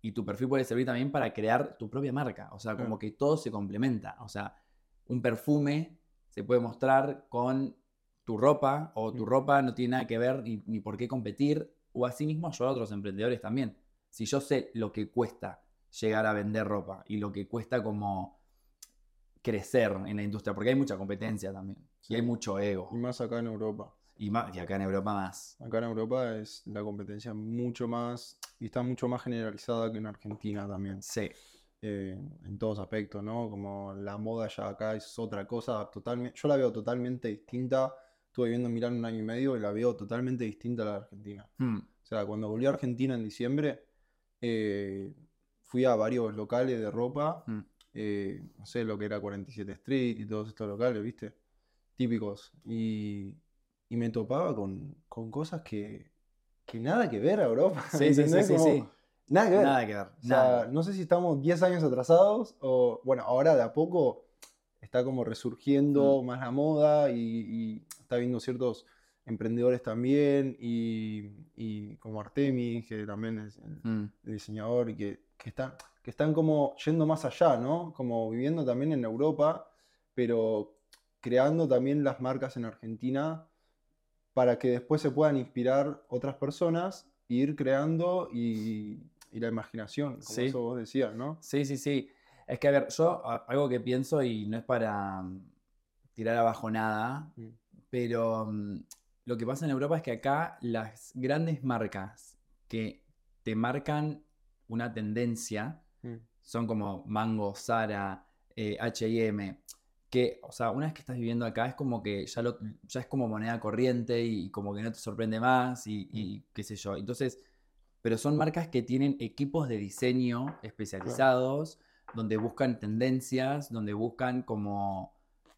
y tu perfil puede servir también para crear tu propia marca. O sea, como que todo se complementa. O sea, un perfume se puede mostrar con tu ropa o tu ropa no tiene nada que ver ni, ni por qué competir. O asimismo ayudar a otros emprendedores también. Si yo sé lo que cuesta llegar a vender ropa y lo que cuesta como crecer en la industria, porque hay mucha competencia también Sí. y hay mucho ego. Y más acá en Europa. Y, más, y acá en Europa más. Acá en Europa es la competencia mucho más, y está mucho más generalizada que en Argentina también. Sí. eh, en todos aspectos, ¿no? Como la moda ya acá es otra cosa totalmente, yo la veo totalmente distinta. Estuve viviendo en Milán un año y medio y la veo totalmente distinta a la de Argentina. Hmm. O sea, cuando volví a Argentina en diciembre, eh, fui a varios locales de ropa, Mm. eh, no sé, lo que era 47 Street y todos estos locales, ¿viste? Típicos. Y, y me topaba con, con cosas que, que nada que ver a Europa. Sí, sí, sí, sí, Como, sí. Nada que ver. Nada que ver. O sea, nada. no sé si estamos 10 años atrasados o, bueno, ahora de a poco está como resurgiendo más la moda y, y está viendo ciertos emprendedores también y, y como Artemis, que también es el, Mm. el diseñador y que, que están, que están como yendo más allá, ¿no? Como viviendo también en Europa, pero creando también las marcas en Argentina para que después se puedan inspirar otras personas e ir creando y, y la imaginación, como Sí. eso vos decías, ¿no? Sí, sí, sí. Es que, a ver, yo algo que pienso y no es para mm, tirar abajo nada, Mm. Pero mm, lo que pasa en Europa es que acá las grandes marcas que te marcan una tendencia Mm. son como Mango, Zara, eh, H&M, que, o sea, una vez que estás viviendo acá es como que ya, lo, ya es como moneda corriente y, como que no te sorprende más y, y qué sé yo. Entonces, pero son marcas que tienen equipos de diseño especializados, donde buscan tendencias, donde buscan como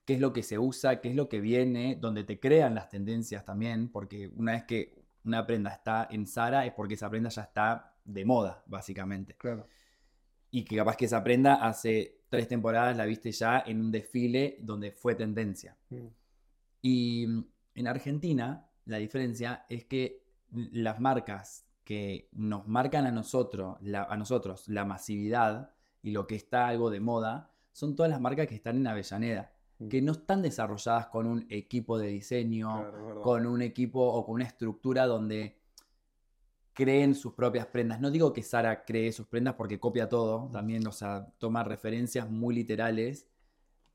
qué es lo que se usa, qué es lo que viene, donde te crean las tendencias también, porque una vez que una prenda está en Zara es porque esa prenda ya está de moda, básicamente Claro. y que capaz que esa prenda hace tres temporadas la viste ya en un desfile donde fue tendencia. Mm. Y mm, en Argentina la diferencia es que las marcas que nos marcan a nosotros, la, a nosotros la masividad y lo que está algo de moda, son todas las marcas que están en Avellaneda. Que no están desarrolladas con un equipo de diseño, Claro, con un equipo o con una estructura donde creen sus propias prendas. No digo que Sara cree sus prendas porque copia todo, también, o sea, toma referencias muy literales,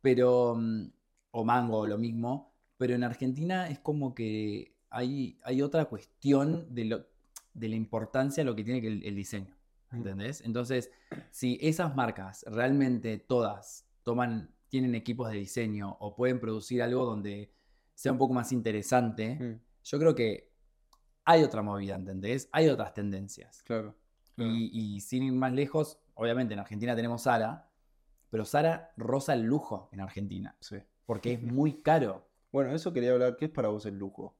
pero, mm, o Mango, lo mismo, pero en Argentina es como que hay, hay otra cuestión de, lo, de la importancia de lo que tiene que el, el diseño, Mm. ¿entendés? Entonces, si esas marcas realmente todas toman, tienen equipos de diseño o pueden producir algo donde sea un poco más interesante, Mm, yo creo que hay otra movida, ¿entendés? Hay otras tendencias. Claro. claro. Y, y sin ir más lejos, obviamente en Argentina tenemos Sara, pero Sara roza el lujo en Argentina, Sí. porque es muy caro. Bueno, eso quería hablar. ¿Qué es para vos el lujo?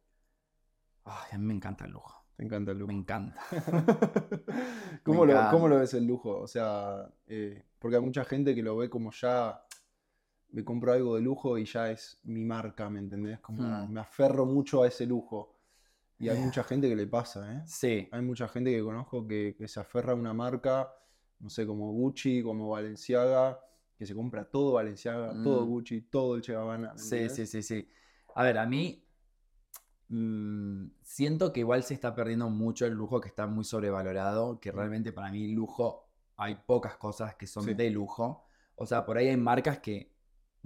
Ay, a mí me encanta el lujo, Te encanta el lujo. me encanta. ¿Cómo, Me lo, encanta. cómo lo ves el lujo? O sea, eh, porque hay mucha gente que lo ve como ya, me compro algo de lujo y ya es mi marca, ¿me entendés? Como Hmm. me aferro mucho a ese lujo. Y hay mucha gente que le pasa, ¿eh? Sí, Hay mucha gente que conozco que, que se aferra a una marca no sé, como Gucci, como Balenciaga, que se compra todo Balenciaga, todo Mm. Gucci, todo el Che Gabbana. ¿me Sí, sí, sí, sí. A ver, a mí mm, siento que igual se está perdiendo mucho el lujo, que está muy sobrevalorado, que realmente para mí lujo hay pocas cosas que son Sí. de lujo. O sea, por ahí hay marcas que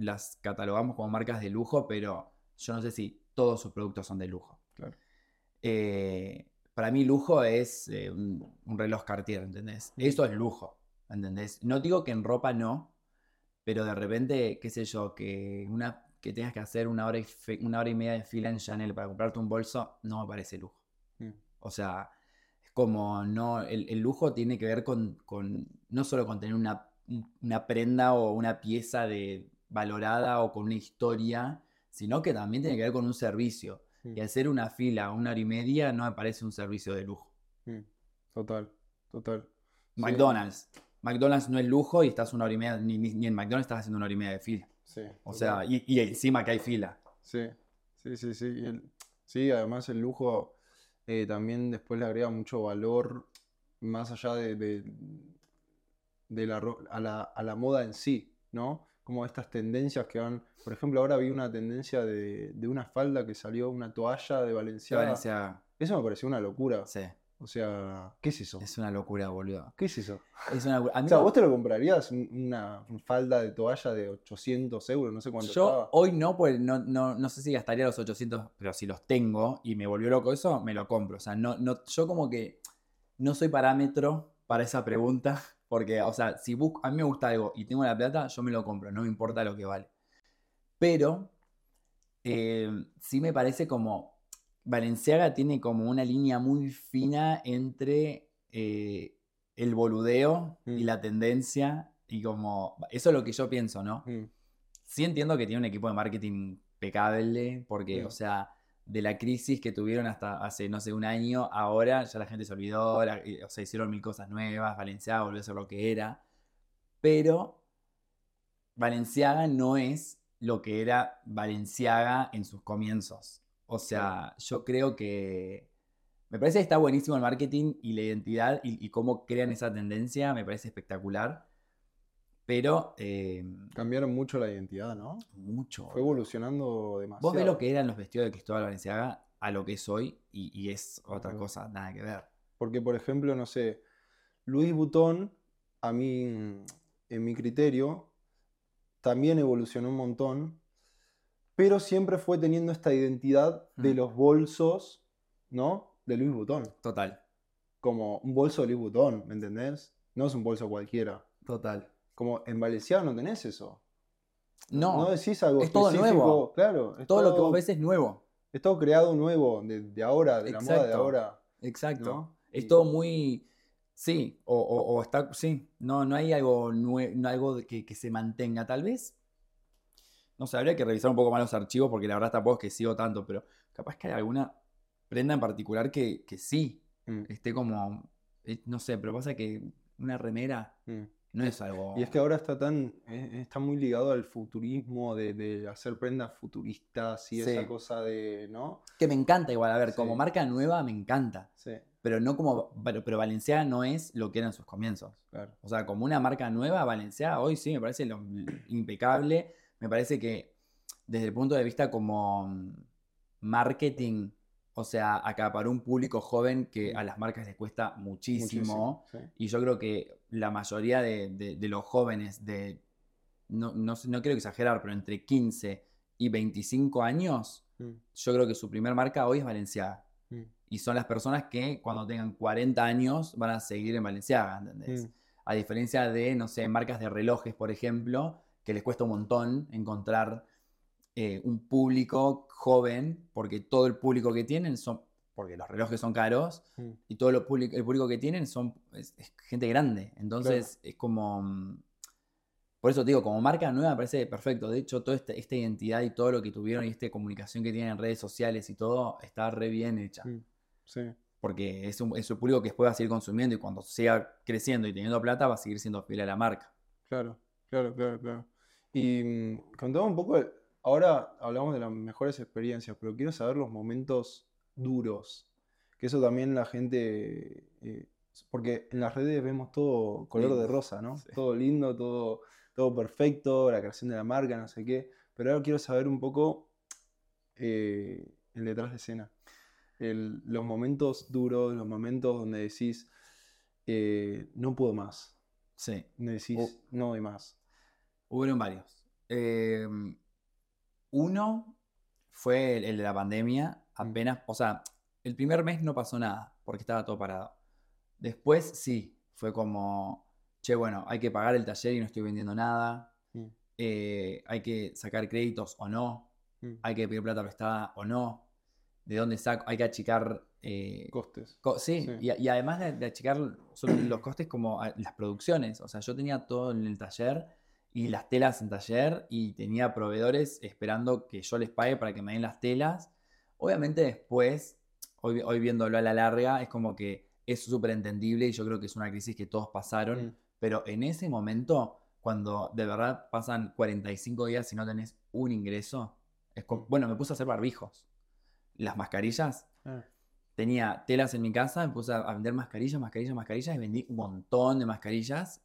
las catalogamos como marcas de lujo, pero yo no sé si todos sus productos son de lujo. Claro. Eh, para mí lujo es eh, un, un reloj Cartier, ¿entendés? Eso es lujo, ¿entendés? No digo que en ropa no, pero de repente, qué sé yo, que, una, que tengas que hacer una hora, y fe- una hora y media de fila en Chanel para comprarte un bolso, no me parece lujo. Mm. O sea, es como no, el, el lujo tiene que ver con, con- no solo con tener una, un- una prenda o una pieza de valorada o con una historia, sino que también tiene que ver con un servicio. Mm. Y hacer una fila una hora y media no me parece un servicio de lujo. Mm, Total, total. Sí, McDonald's. McDonald's no es lujo y estás una hora y media, ni, en McDonald's estás haciendo una hora y media de fila. sí, O sea, y, y encima que hay fila. Sí, sí, sí, sí. el- sí, además el lujo eh, también después le agrega mucho valor más allá de, de- de la, ro- a la, a la moda en sí, ¿no? Como estas tendencias que van. Por ejemplo, ahora vi una tendencia de, de una falda que salió, una toalla de Valenciaga. Valenciaga. Eso me pareció una locura. Sí, O sea, ¿qué es eso? es una locura, boludo. ¿Qué es eso? Es una locura. A mí O sea, ¿vos te lo comprarías un- una falda de toalla de 800 euros? No sé cuánto Yo estaba. hoy no, pues no, no, no sé si gastaría los 800, pero si los tengo y me volvió loco eso, me lo compro. O sea, no, no, yo como que no soy parámetro para esa pregunta, porque, o sea, si busco, a mí me gusta algo y tengo la plata, yo me lo compro, no me importa lo que vale. Pero eh, sí me parece como, Valenciaga tiene como una línea muy fina entre eh, el boludeo y Mm. la tendencia y como, eso es lo que yo pienso, ¿no? Mm, Sí entiendo que tiene un equipo de marketing impecable, porque, Mm. o sea, de la crisis que tuvieron hasta hace, no sé, un año, ahora ya la gente se olvidó, y- o sea, hicieron mil cosas nuevas, Valenciaga volvió a ser lo que era, pero Valenciaga no es lo que era Valenciaga en sus comienzos. O sea, yo creo que me parece que está buenísimo el marketing y la identidad y, y cómo crean esa tendencia, me parece espectacular, pero... eh, Cambiaron mucho la identidad, ¿no? mucho. Fue evolucionando demasiado. Vos ves lo que eran los vestidos de Cristóbal Valenciaga a lo que es hoy y, y es otra cosa, nada que ver. Porque, por ejemplo, no sé, Louis Vuitton, a mí, en mi criterio, también evolucionó un montón, pero siempre fue teniendo esta identidad de Mm. los bolsos, ¿no? De Louis Vuitton. Total, Como un bolso de Louis Vuitton, ¿me entendés? No es un bolso cualquiera. total. Como en Valenciaga no tenés eso. No, No decís algo es todo nuevo. Claro. es todo lo que vos ves es nuevo. Es todo creado nuevo, de, de ahora, de la moda de ahora. Exacto. ¿no? Es Y- todo muy... Sí, o, o- o está... Sí, no, no hay algo, nue- no algo que, que se mantenga. Tal vez... No sé, habría que revisar un poco más los archivos porque la verdad tampoco es que sigo tanto, pero capaz que hay alguna prenda en particular que, que sí, Mm, esté como... eh, No sé, pero pasa que una remera mm. No es algo... Y es que ahora está tan, eh, está muy ligado al futurismo, de, de hacer prendas futuristas y Sí. esa cosa de, ¿no? Que me encanta igual, a ver, como marca nueva me encanta, Sí, pero no como, pero, pero Valenciaga no es lo que eran sus comienzos. claro. O sea, como una marca nueva, Valenciaga hoy sí me parece lo- impecable, me parece que desde el punto de vista como mm, marketing, o sea, acaparó un público joven que a las marcas les cuesta muchísimo. sí. Y yo creo que la mayoría de, de- de los jóvenes de, no, no, no quiero exagerar, pero entre 15 y 25 años, Mm, yo creo que su primer marca hoy es Valenciaga. mm, Y son las personas que cuando tengan 40 años van a seguir en Valenciaga, ¿entendés? mm, A diferencia de, no sé, marcas de relojes, por ejemplo, que les cuesta un montón encontrar eh, un público joven, porque todo el público que tienen son, porque los relojes son caros, mm. y todo lo público, el público que tienen son es, es gente grande. Entonces es como... mm, Por eso te digo, como marca nueva me parece perfecto. De hecho, toda esta, esta identidad y todo lo que tuvieron y esta comunicación que tienen en redes sociales y todo está re bien hecha. Mm, Sí, Porque es un, es un público que después va a seguir consumiendo y cuando siga creciendo y teniendo plata va a seguir siendo fiel a la marca. claro, claro, claro, claro. Y contame un poco, ahora hablamos de las mejores experiencias, pero quiero saber los momentos duros, que eso también la gente eh, Porque en las redes vemos todo color de rosa, ¿no? sí. Todo lindo, todo, todo perfecto, la creación de la marca, no sé qué. Pero ahora quiero saber un poco eh, el detrás de escena. El- los momentos duros, los momentos donde decís, eh, no puedo más. Sí, Donde decís, Oh. no doy más. hubieron varios. Eh, uno fue el, el de la pandemia. Apenas, o sea, el primer mes no pasó nada porque estaba todo parado. Después sí, fue como, che, bueno, hay que pagar el taller y no estoy vendiendo nada. Mm. Eh, hay que sacar créditos o no. Mm. Hay que pedir plata prestada o no. ¿De dónde saco? Hay que achicar. eh, Costes. Co- sí, Sí. Y, y además de, de achicar los costes como a- las producciones. O sea, yo tenía todo en el taller y las telas en taller y tenía proveedores esperando que yo les pague para que me den las telas. Obviamente después, hoy, hoy viéndolo a la larga, es como que es súper entendible y yo creo que es una crisis que todos pasaron. Mm. Pero en ese momento, cuando de verdad pasan 45 días y no tenés un ingreso, es como- Mm. bueno, me puse a hacer barbijos. Las mascarillas, Ah, tenía telas en mi casa, me puse a vender mascarillas, mascarillas, mascarillas y vendí un montón de mascarillas,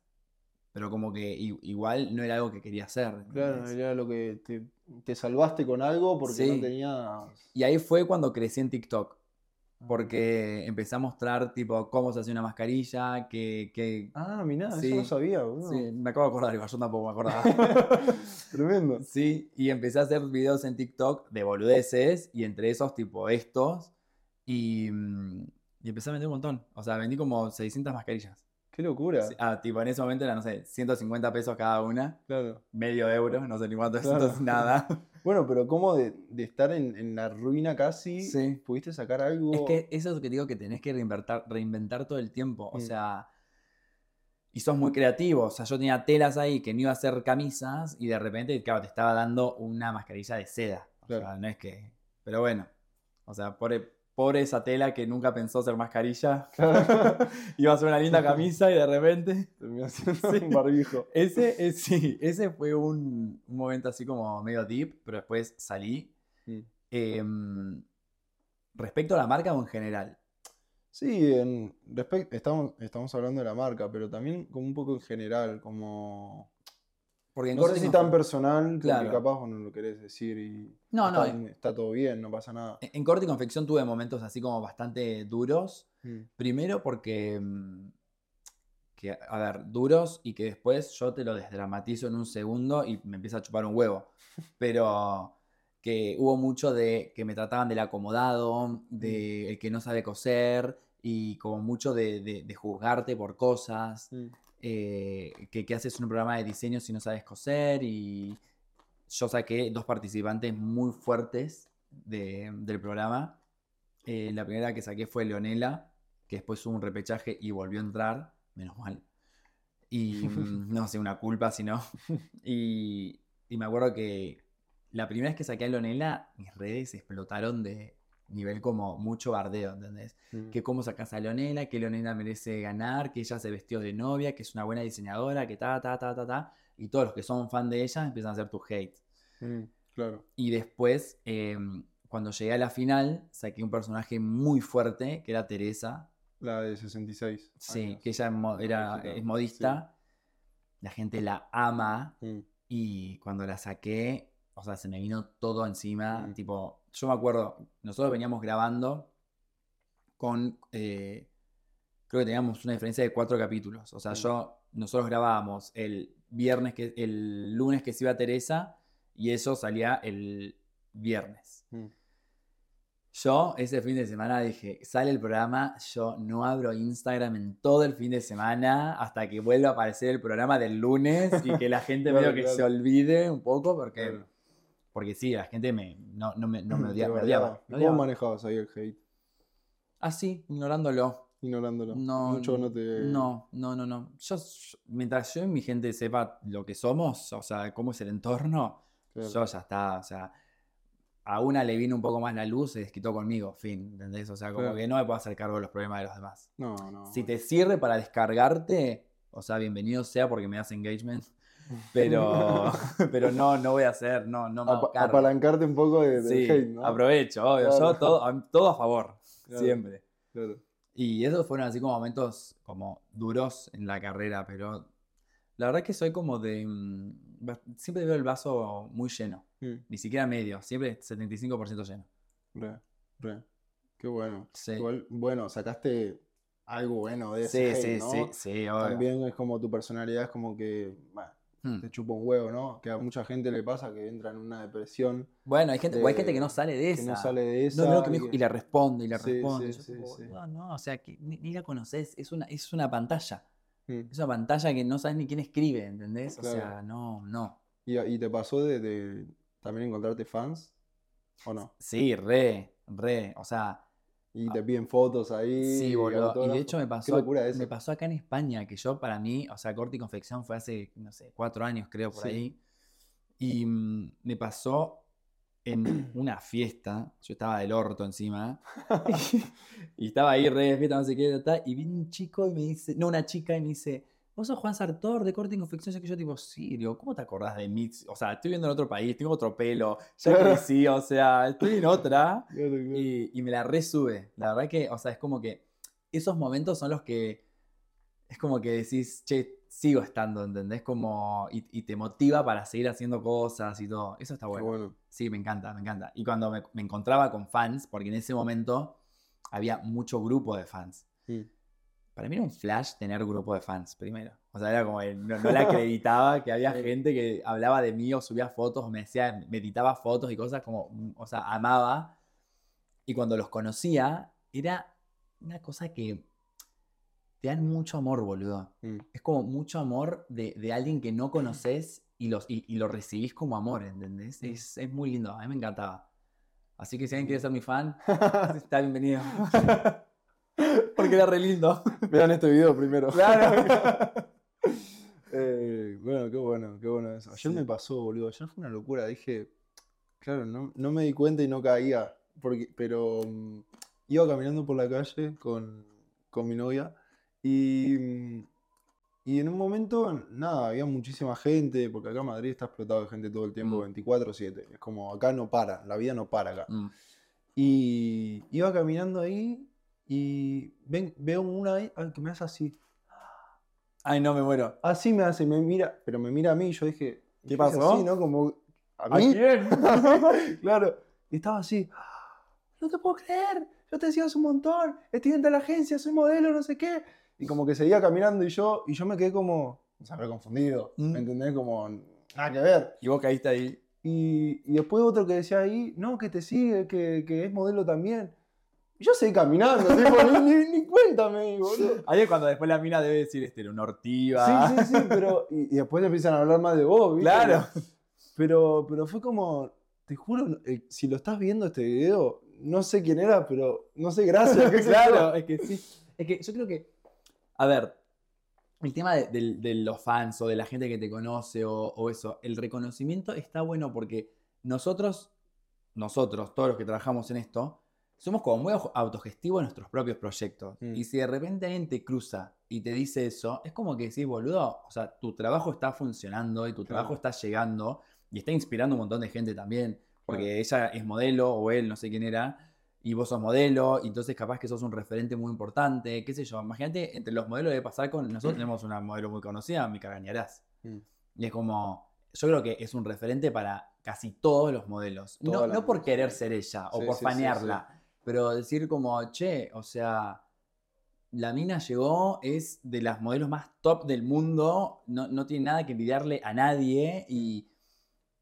pero como que igual no era algo que quería hacer. Claro, era lo que te, te salvaste con algo porque Sí. no tenías. Y ahí fue cuando crecí en TikTok, Ah. porque empecé a mostrar tipo cómo se hace una mascarilla, que... que... Ah, mirá, Sí. eso no sabía, boludo. Sí, me acabo de acordar, igual yo tampoco me acordaba. Tremendo. Sí, y empecé a hacer videos en TikTok de boludeces y entre esos tipo estos y, mm, y empecé a vender un montón. O sea, vendí como 600 mascarillas. Qué locura. Ah, tipo, en ese momento era, no sé, 150 pesos cada una, Claro. medio euro, no sé ni cuánto es, Claro. nada. Bueno, pero ¿cómo de, de estar en, en la ruina casi Sí. pudiste sacar algo? Es que eso es lo que digo que tenés que reinventar, reinventar todo el tiempo. O Mm. sea, y sos muy creativo. O sea, yo tenía telas ahí que no iba a hacer camisas y de repente, claro, te estaba dando una mascarilla de seda. O Claro. sea, no es que. Pero bueno, o sea, pobre, pobre esa tela que nunca pensó ser mascarilla. iba a ser una linda camisa y de repente. Terminó siendo Sí. un barbijo. Ese, es- sí, ese fue un, un momento así como medio deep, pero después salí. Mm. Em, respecto a la marca o en general. Sí, en respect- estamos, estamos hablando de la marca, pero también como un poco en general, como... Porque en No sé corte si tan personal, porque Claro. capaz vos no lo querés decir y No, no, está, está todo bien, no pasa nada. En en corte y confección tuve momentos así como bastante duros. Mm. Primero porque, mm, que, a ver, duros y que después yo te lo desdramatizo en un segundo y me empieza a chupar un huevo. Pero que hubo mucho de que me trataban del acomodado, de el que no sabe coser y como mucho de, de- de juzgarte por cosas. Mm. Eh, que, haces un programa de diseño si no sabes coser y yo saqué dos participantes muy fuertes de- del programa. Eh, la primera que saqué fue Leonela, que después hubo un repechaje y volvió a entrar, menos mal. Y mm, no sé, una culpa si no. Y, y me acuerdo que la primera vez que saqué a Leonela, mis redes explotaron de nivel como mucho bardeo, ¿entendés? Mm. que cómo sacas a Leonela, que Leonela merece ganar, que ella se vestió de novia, que es una buena diseñadora, que ta, ta, ta, ta, ta. Y todos los que son fan de ella empiezan a hacer tu hate. Mm, Claro. Y después, eh, cuando llegué a la final, saqué un personaje muy fuerte, que era Teresa. La de 66. Sí, años. que ella era, Modista, es modista. La gente la ama. Mm. Y cuando la saqué, o sea, se me vino todo encima. Tipo, yo me acuerdo, nosotros veníamos grabando con. eh, creo que teníamos una diferencia de cuatro capítulos. O sea, yo. Nosotros grabábamos el viernes que. el lunes que se iba Teresa. Y eso salía el viernes. Mm. Yo ese fin de semana dije, sale el programa, yo no abro Instagram en todo el fin de semana hasta que vuelva a aparecer el programa del lunes y que la gente medio que se olvide un poco porque, Claro. Porque sí, la gente me, no, no me, no me Te odia- me odiaba. ¿Cómo odiaba. manejabas ahí el hate? Así, ignorándolo. Ignorándolo. No, Mucho no te. no, no, no, no. Yo, yo- mientras yo y mi gente sepa lo que somos, o sea, cómo es el entorno, Claro. yo ya está, o sea, a una le vino un poco más la luz, se desquitó conmigo, fin, ¿entendés? O sea, como Claro. que no me puedo hacer cargo de los problemas de los demás. No, no. Si te sirve para descargarte, o sea, bienvenido sea porque me das engagement, pero, pero no, no voy a hacer, no, no me cargo. apalancarte un poco de, Sí, hate, ¿no? aprovecho, obvio, Claro. yo todo, a- todo a favor, Claro. siempre. Claro. Y esos fueron así como momentos como duros en la carrera, pero la verdad que soy como de... mm, Siempre veo el vaso muy lleno, Mm, ni siquiera medio, siempre 75% lleno. re, re. Qué bueno. Sí. Igual, bueno, sacaste algo bueno de ese sí, hate, ¿no? sí, sí, obvio. También es como tu personalidad es como que, bueno, Hmm. te chupa un huevo, ¿no? Que a mucha gente le pasa que entra en una depresión, Bueno, hay gente, o hay gente que no sale de que esa. no sale de esa. No, no, que me dijo- que- y le responde, y le Sí, responde. sí, Yo sí. "Boludo, no, o sea, que ni, ni la conoces, es una, es una pantalla. Mm. Es una pantalla que no sabes ni quién escribe, ¿entendés? O sea, no, no. ¿Y, y te pasó de, de también encontrarte fans? ¿O no? Sí, re, re. O sea, Y te piden fotos ahí. Ah. sí, boludo. Y de hecho me pasó, me pasó acá en España, que yo para mí, o sea, corte y confección fue hace, no sé, cuatro años creo, por Sí. ahí. Y mm, me pasó en una fiesta, yo estaba del orto encima, y estaba ahí re de fiesta, no sé qué, y viene un chico y me dice, no, una chica y me dice, vos sos Juan Sartor de corte y confección, que yo tipo, sí, digo, ¿cómo te acordás de mí? O sea, estoy viendo en otro país, tengo otro pelo, ya crecí, o sea, estoy en otra. Y, y me la resube. La verdad que, o sea, es como que esos momentos son los que es como que decís, che, sigo estando, ¿entendés? Como, y, y te motiva para seguir haciendo cosas y todo. Eso está bueno. bueno. Sí, me encanta, me encanta. Y cuando me, me encontraba con fans, porque en ese momento había mucho grupo de fans. Mm. Para mí era un flash tener grupo de fans, primero. O sea, era como, que no, no le acreditaba que había gente que hablaba de mí o subía fotos o me decía, me editaba fotos y cosas como, mm, o sea, amaba. Y cuando los conocía, era una cosa que te dan mucho amor, boludo. Mm. Es como mucho amor de, de alguien que no conoces y, los, y, y lo recibís como amor, ¿entendés? Mm. Es, es muy lindo, a mí me encantaba. Así que si alguien quiere ser mi fan, está bienvenido. Porque era re lindo. Vean este video primero. Claro. Eh, bueno, qué bueno, qué bueno eso. Ayer Sí. me pasó, boludo. Ayer fue una locura. Dije, claro, no, no me di cuenta y no caía. Porque, pero mm, iba caminando por la calle con, con mi novia y, mm, y en un momento, nada, había muchísima gente, porque acá Madrid está explotado de gente todo el tiempo, Mm. 24/7. Es como acá no para, la vida no para acá. Mm. Y iba caminando ahí y ven, veo una ahí que me hace así. Ay, no, me muero. Así me hace, me mira, pero me mira a mí. Yo dije, ¿Qué ¿qué pasó? Así, ¿no? Como, ¿a ¿A mí? quién? claro. Y estaba así, no te puedo creer, yo te decía hace un montón, estoy dentro de la agencia, soy modelo, no sé qué. Y como que seguía caminando y yo, y yo me quedé como, se habrá confundido, Mm. ¿me entendés? Como, nada que ver. Y vos caíste ahí. Y, y después otro que decía ahí, no, que te sigue, que, que es modelo también. Y yo seguí caminando, tipo, ni, ni, ni cuéntame, boludo. Ahí es cuando después la mina debe decir, este era una ortiva. Sí, sí, sí, pero. Y, y después empiezan a hablar más de vos, ¿viste? Claro. Pero, pero fue como. Te juro, eh, si lo estás viendo este video, no sé quién era, pero no sé, gracias. claro, es que sí. Es que yo creo que, a ver, el tema de, del- de los fans o de la gente que te conoce o, o eso, el reconocimiento está bueno porque nosotros, nosotros, todos los que trabajamos en esto, somos como muy au- autogestivos en nuestros propios proyectos. Mm. Y si de repente alguien te cruza y te dice eso, es como que decís, boludo, o sea, tu trabajo está funcionando y tu Claro. trabajo está llegando y está inspirando a un montón de gente también. Porque ella es modelo o él, no sé quién era, y vos sos modelo, y entonces capaz que sos un referente muy importante, qué sé yo. Imagínate, entre los modelos de pasar con. Nosotros tenemos una modelo muy conocida, Mica Gañarás. Mm. Y es como. Yo creo que es un referente para casi todos los modelos. No, Todas no por querer ser ella o por sí, pero decir como, che, o sea, la mina llegó, es de las modelos más top del mundo, no, no tiene nada que envidiarle a nadie y,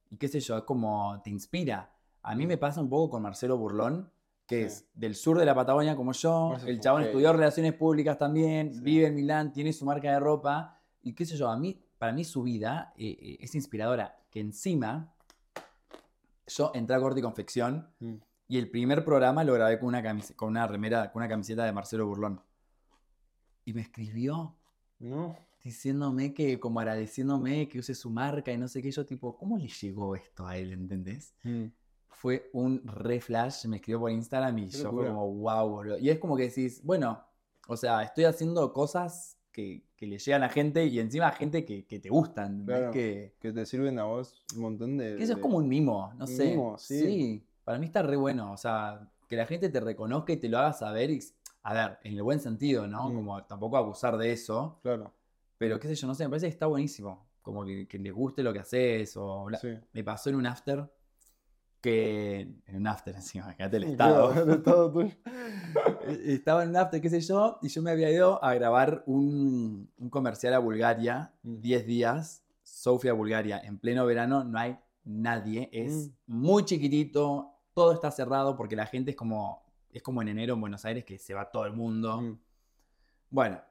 y qué sé yo, es como te inspira. A mí me pasa un poco con Marcelo Burlón, que Sí. es del sur de la Patagonia como yo, el chabón estudió relaciones públicas también, Sí. vive en Milán, tiene su marca de ropa y qué sé yo, a mí, para mí su vida eh, eh, es inspiradora, que encima yo entré a corte y confección Mm. Y el primer programa lo grabé con una, camis- con una remera, con una camiseta de Marcelo Burlón. Y me escribió ¿No? diciéndome que, como agradeciéndome que use su marca y no sé qué, yo tipo, ¿cómo le llegó esto a él, entendés? Mm. Fue un re flash, me escribió por Instagram y Qué yo fue locura. como, wow, boludo. Y es como que decís, bueno, o sea, estoy haciendo cosas que, que le llegan a gente y encima a gente que, que te gustan. Claro. Que, Que te sirven a vos un montón de. que eso es de- como un mimo, no Un sé. mimo, sí. Para mí está re bueno, o sea, que la gente te reconozca y te lo haga saber y A ver, en el buen sentido, ¿no? Mm. Como tampoco abusar de eso. Claro. Pero qué sé yo, no sé, me parece que está buenísimo. Como que, que les guste lo que haces. O bla- Sí. Me pasó en un after que. En un after encima, imagínate el estado. Claro, el estado tuyo. Eh, Estaba en un after, qué sé yo, y yo me había ido a grabar un, un comercial a Bulgaria, Mm. 10 días, Sofía, Bulgaria, en pleno verano, no hay nadie, es Mm. muy chiquitito, todo está cerrado porque la gente es como, es como en enero en Buenos Aires que se va todo el mundo. Mm. Bueno,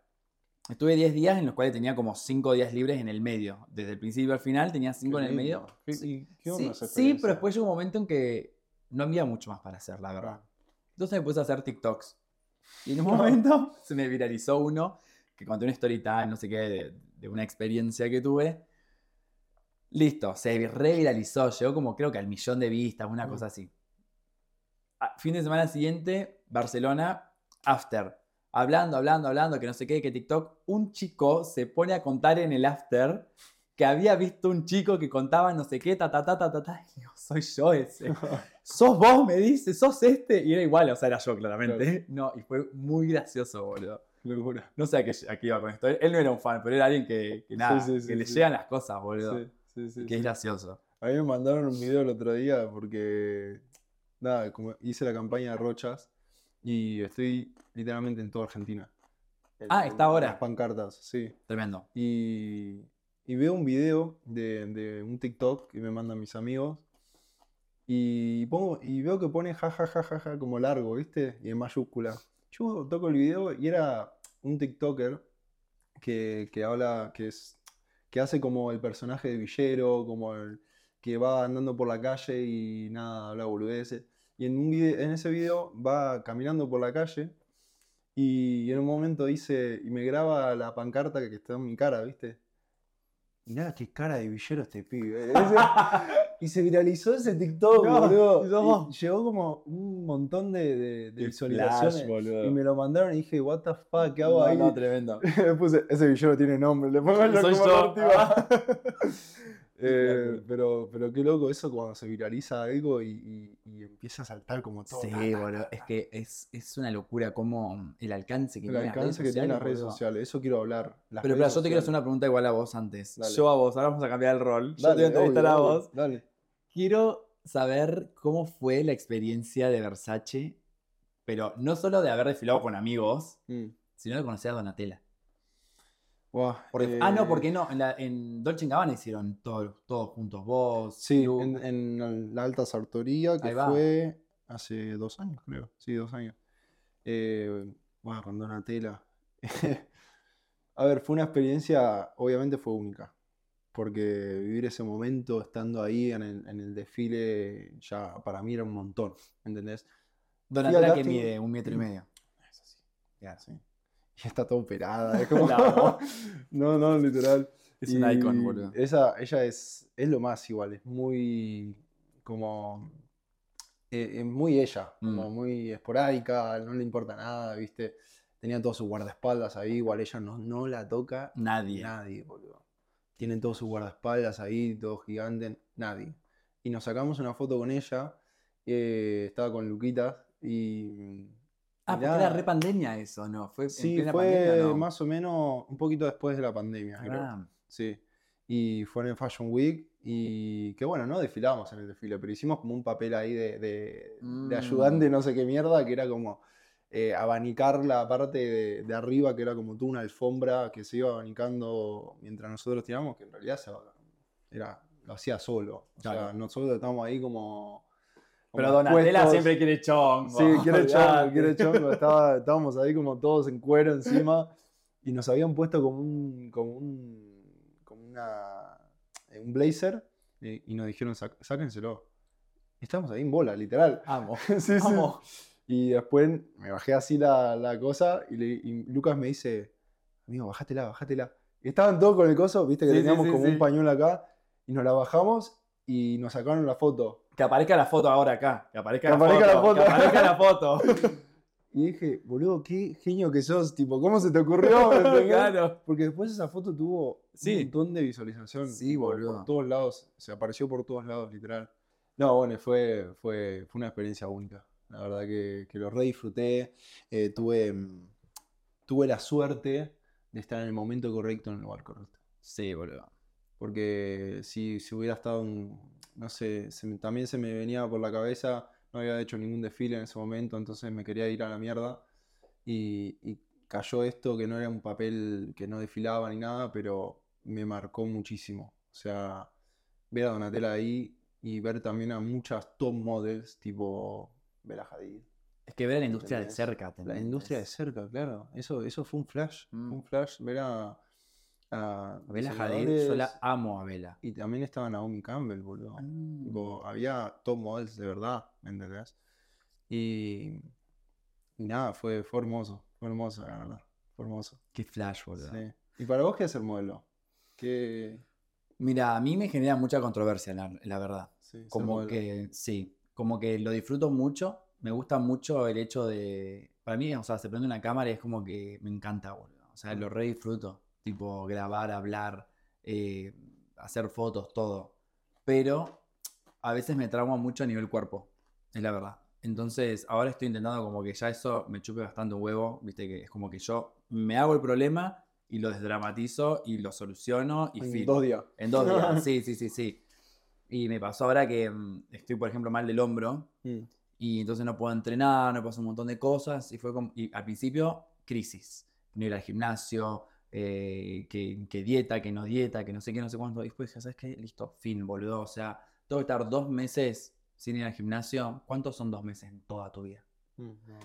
estuve 10 días en los cuales tenía como 5 días libres en el medio, desde el principio al final tenía 5 en el medio. ¿Qué- Sí, y qué onda sí, pero después llegó un momento en que no había mucho más para hacer, la verdad. Entonces me puse a hacer TikToks. Y en un momento se me viralizó uno que conté una story no sé qué, de, de una experiencia que tuve. Listo, se reviralizó, llegó como creo que al millón de vistas, una Mm. cosa así. Fin de semana siguiente, Barcelona, after. Hablando, hablando, hablando, que no sé qué, que TikTok. Un chico se pone a contar en el after que había visto un chico que contaba no sé qué, ta, ta, ta, ta, ta, ta. Y digo, soy yo ese. sos vos, me dice, sos este. Y era igual, o sea, era yo claramente. No, y fue muy gracioso, boludo. Locura. No sé a qué, a qué iba con esto. Él no era un fan, pero era alguien que, que nada, sí, sí, que le llegan las cosas, boludo. Sí, sí, sí, que es gracioso. A mí me mandaron un video el otro día porque, nada, como hice la campaña de Rochas y estoy literalmente en toda Argentina. En- Ah, está ahora. Las pancartas, sí. Tremendo. Y, y veo un video de, de un TikTok que me mandan mis amigos y, pongo, y veo que pone ja, ja, ja, ja, ja, como largo, ¿viste? Y en mayúscula. Yo toco el video y era un TikToker que, que habla, que es, que hace como el personaje de villero, como el que va andando por la calle y nada, habla boludeces. Y en, un vide- en ese video va caminando por la calle y en un momento dice, y me graba la pancarta que está en mi cara, ¿viste? Y nada, qué cara de villero este pibe. Ese- y se viralizó ese TikTok, No, boludo. y llegó como un montón de, de- de visualizaciones. flash, y me lo mandaron y dije, what the fuck, ¿qué hago No, ahí? no, tremendo. Le puse, ese villero tiene nombre, le pongo yo Soy yo. Eh, pero, pero qué loco eso cuando se viraliza algo y, y- y empieza a saltar como todo. Sí, boludo. Es que es, es una locura como el alcance que El tiene las redes alcance que tienen las redes sociales, eso quiero hablar. las Pero espera, yo te quiero hacer una pregunta igual a vos antes. Dale. Yo a vos, ahora vamos a cambiar el rol. Yo te voy a Dale, entrevistar obvio, a vos. Dale. Quiero saber cómo fue la experiencia de Versace, pero no solo de haber desfilado con amigos, Mm. sino de conocer a Donatella. Porque- Ah, eh, no, porque no, en, la, en Dolce Gabbana hicieron todo- todos juntos, vos, Sí, en, en la Alta Sartoría, que fue hace dos años, creo. Sí, dos años. Eh, bueno, con Donatella. A ver, fue una experiencia, obviamente fue única. Porque vivir ese momento estando ahí en el, en el desfile, ya para mí era un montón, ¿entendés? Donatella que mide un metro y medio. Es así. Claro. Sí. Y está toda operada. Es como... No, no, literal. Es un icon, boludo. Esa, ella es, es lo más igual, es muy como... eh, es muy ella, como Mm. muy esporádica, no le importa nada, ¿viste? Tenía todos sus guardaespaldas ahí, igual ella no, no la toca Nadie. nadie, boludo. Tienen todos sus guardaespaldas ahí, todos gigantes, nadie. Y nos sacamos una foto con ella, eh, estaba con Luquitas y... Ah, porque era re pandemia eso, ¿no? Fue en Sí, plena fue pandemia, ¿no? más o menos un poquito después de la pandemia, creo. Ah, Sí. Y fue en el Fashion Week y que bueno, no desfilamos en el desfile, pero hicimos como un papel ahí de, de- de Mm. ayudante, no sé qué mierda, que era como eh, abanicar la parte de, de arriba, que era como tú una alfombra que se iba abanicando mientras nosotros tiramos, que en realidad se, era, lo hacía solo. O sea, nosotros estábamos ahí como... Pero Donatella siempre quiere chongo. Sí, quiere chongo, quiere chongo. Estaba, estábamos ahí como todos en cuero encima y nos habían puesto como un, como un, como una, un blazer y, y nos dijeron, "Sac- sáquenselo. Y estábamos ahí en bola, literal. Amo. Sí, sí. Amo. Y después me bajé así la, la cosa y, le- y Lucas me dice, amigo, bájatela, bájatela. Y estaban todos con el coso, viste que Sí, sí, teníamos sí, como sí. un pañuelo acá y nos la bajamos y nos sacaron la foto. Que aparezca la foto ahora acá. Que aparezca, Que la, aparezca la foto, foto. Que aparezca la foto. Y dije, boludo, qué genio que sos, tipo, ¿cómo se te ocurrió? Porque después esa foto tuvo Sí. un montón de visualización. Sí, boludo. Por todos lados, se apareció por todos lados, literal. No, bueno, fue, fue, fue una experiencia única. La verdad que, que lo re disfruté. Eh, tuve, mm, tuve la suerte de estar en el momento correcto en el lugar correcto. Sí, boludo. Porque si, si hubiera estado, en- no sé, se me- también se me venía por la cabeza, no había hecho ningún desfile en ese momento, entonces me quería ir a la mierda. Y, y cayó esto que no era un papel que no desfilaba ni nada, pero me marcó muchísimo. O sea, ver a Donatella ahí y ver también a muchas top models, tipo Bella Hadid. Es que ver la industria de cerca. La industria de cerca, claro. Eso, eso fue un flash. fue Mm. un flash ver a, a Bella Hadid, yo la amo a Bella. Y también estaba Naomi Campbell, boludo. Mm. Tipo, había top models de verdad, ¿me entendés? Y, y nada, fue, fue hermoso. Fue hermoso, la verdad. Fue hermoso. Qué flash, boludo. Sí. ¿Y para vos qué es el modelo? ¿Qué, Mira, a mí me genera mucha controversia, la, la verdad. sí, Como que, sí, como que lo disfruto mucho. Me gusta mucho el hecho de. Para mí, o sea, se prende una cámara y es como que me encanta, boludo. O sea, lo re disfruto. Tipo, grabar, hablar, eh, hacer fotos, todo. Pero a veces me trauma mucho a nivel cuerpo, es la verdad. Entonces, ahora estoy intentando como que ya eso me chupe bastante un huevo, viste, que es como que yo me hago el problema y lo desdramatizo y lo soluciono y En fin. dos días. En dos días, sí, sí, sí, sí. Y me pasó ahora que mm, estoy, por ejemplo, mal del hombro Mm. y entonces no puedo entrenar, no puedo hacer un montón de cosas y fue como, y al principio, crisis. No ir al gimnasio, eh, que, que dieta, que no dieta, que no sé qué, no sé cuánto. Y después dije, ¿sabes qué? Listo, fin, boludo. O sea, tengo que estar dos meses sin ir al gimnasio. ¿Cuántos son dos meses en toda tu vida? Mm, no.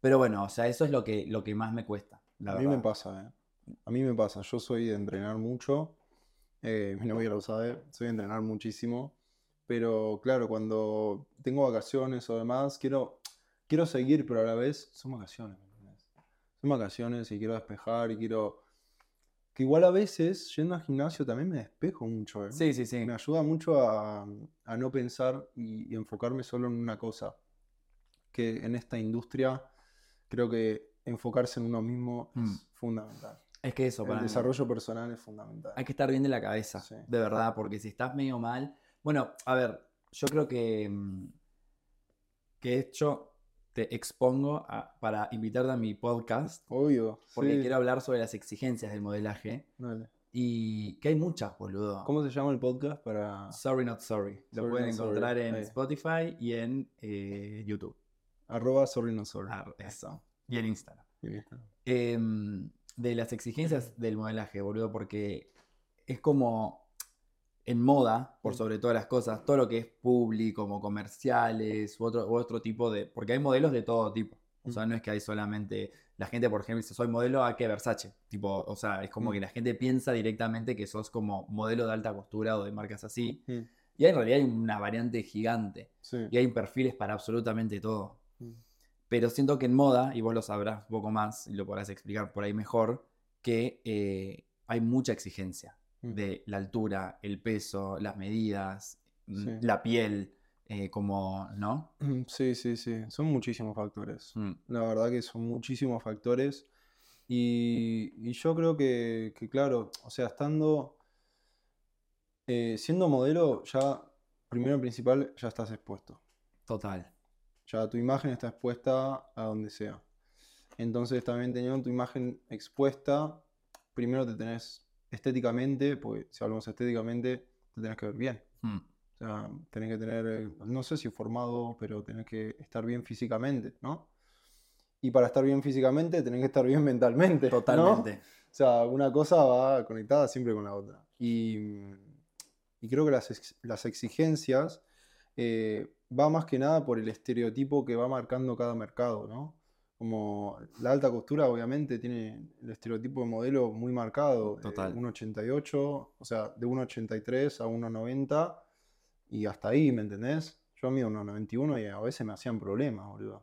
Pero bueno, o sea, eso es lo que, lo que más me cuesta, la a mí me pasa, ¿eh? A mí me pasa. Yo soy de entrenar mucho. Eh, mi novia lo sabe. Soy de entrenar muchísimo. Pero claro, cuando tengo vacaciones o demás, quiero, quiero seguir, pero a la vez son vacaciones. Son vacaciones y quiero despejar y quiero... Que igual a veces, yendo al gimnasio, también me despejo mucho, ¿eh? Sí, sí, sí. Me ayuda mucho a, a no pensar y, y enfocarme solo en una cosa. Que en esta industria creo que enfocarse en uno mismo Mm. es fundamental. Es que eso, El para mí. desarrollo personal es fundamental. Hay que estar bien de la cabeza, Sí. de verdad, porque si estás medio mal. Bueno, a ver, yo creo que, mm, que de hecho te expongo a- para invitarte a mi podcast, Obvio. porque sí. quiero hablar sobre las exigencias del modelaje. Dale. Y que hay muchas, boludo. ¿Cómo se llama el podcast para Sorry Not Sorry. Lo Sorry pueden Not Sorry, encontrar en ahí. Spotify y en eh, YouTube. arroba sorry no sorry? Ah, eso. Y en Instagram. Y listo. Em, de las exigencias del modelaje, boludo, porque es como en moda, por sobre todas las cosas, todo lo que es público, como comerciales, u otro, u otro tipo de. Porque hay modelos de todo tipo. O sea, Mm. no es que hay solamente. La gente, por ejemplo, dice, soy modelo a que Versace. Tipo, o sea, es como Mm. que la gente piensa directamente que sos como modelo de alta costura o de marcas así. Mm, Y en realidad hay una variante gigante. Sí. Y hay perfiles para absolutamente todo. Pero siento que en moda, y vos lo sabrás un poco más y lo podrás explicar por ahí mejor, que eh, hay mucha exigencia. De la altura, el peso, las medidas, mm, Sí. la piel, eh, como, ¿no? Sí, sí, sí. Son muchísimos factores. Mm, La verdad que son muchísimos factores. Y, y yo creo que, que, claro, o sea, estando, eh, siendo modelo, ya, primero y principal, ya estás expuesto. Total. Ya tu imagen está expuesta a donde sea. Entonces también teniendo tu imagen expuesta, primero te tenés estéticamente, porque si hablamos estéticamente, te tenés que ver bien. Mm, O sea, tenés que tener, no sé si formado, pero tenés que estar bien físicamente, ¿no? Y para estar bien físicamente, tenés que estar bien mentalmente, ¿no? Totalmente. O sea, una cosa va conectada siempre con la otra. Y, y creo que las, ex- las exigencias eh, va más que nada por el estereotipo que va marcando cada mercado, ¿no? Como la alta costura, obviamente, tiene el estereotipo de modelo muy marcado. de Total. 1,88, o sea, de 1,83 a 1,90 y hasta ahí, ¿me entendés? Yo mido 1,91 y a veces me hacían problemas, boludo.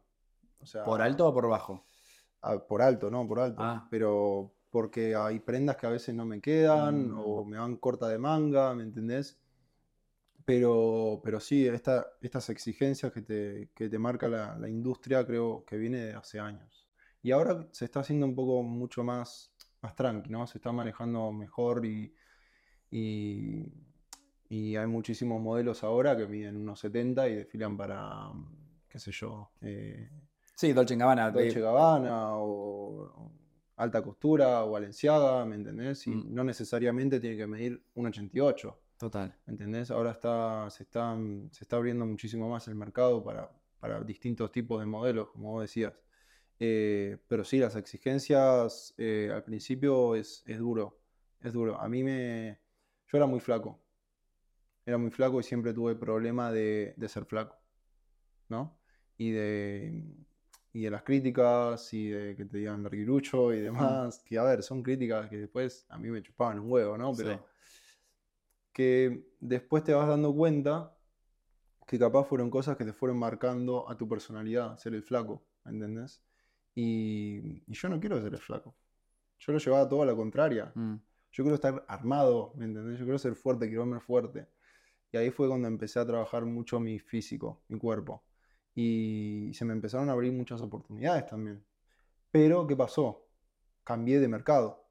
O sea, ¿Por alto o por bajo? Ah, por alto, no, por alto. Ah. Pero porque hay prendas que a veces no me quedan Mm. o me van corta de manga, ¿me entendés? Pero, pero sí, esta, estas exigencias que te, que te marca la, la industria creo que viene de hace años. Y ahora se está haciendo un poco mucho más, más tranqui, ¿no? Se está manejando mejor y, y, y hay muchísimos modelos ahora que miden unos 70 y desfilan para, qué sé yo, eh, Sí, Dolce Gabbana. Dolce eh, Gabbana o, o alta costura o Valenciaga, ¿me entendés? Y Mm. no necesariamente tiene que medir un 88, Total. ¿me entendés? Ahora está, se, está, se está abriendo muchísimo más el mercado para, para distintos tipos de modelos, como vos decías. Eh, pero sí, las exigencias eh, al principio es, es duro, es duro. A mí me... Yo era muy flaco, era muy flaco y siempre tuve problema de, de ser flaco, ¿no? Y de, y de las críticas y de que te digan larguirucho y demás, que a ver, son críticas que después a mí me chupaban un huevo, ¿no? Pero Sí. Que después te vas dando cuenta que capaz fueron cosas que te fueron marcando a tu personalidad, ser el flaco, ¿me ¿entendés? Y, y yo no quiero ser el flaco. Yo lo llevaba todo a la contraria. Mm. Yo quiero estar armado, ¿me entendés? Yo quiero ser fuerte, quiero verme fuerte. Y ahí fue cuando empecé a trabajar mucho mi físico, mi cuerpo. Y se me empezaron a abrir muchas oportunidades también. Pero, ¿qué pasó? Cambié de mercado.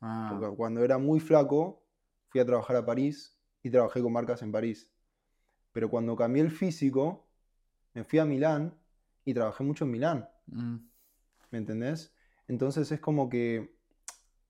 Ah, Porque cuando era muy flaco, fui a trabajar a París y trabajé con marcas en París. Pero cuando cambié el físico, me fui a Milán y trabajé mucho en Milán. mm, ¿Me entendés? Entonces es como que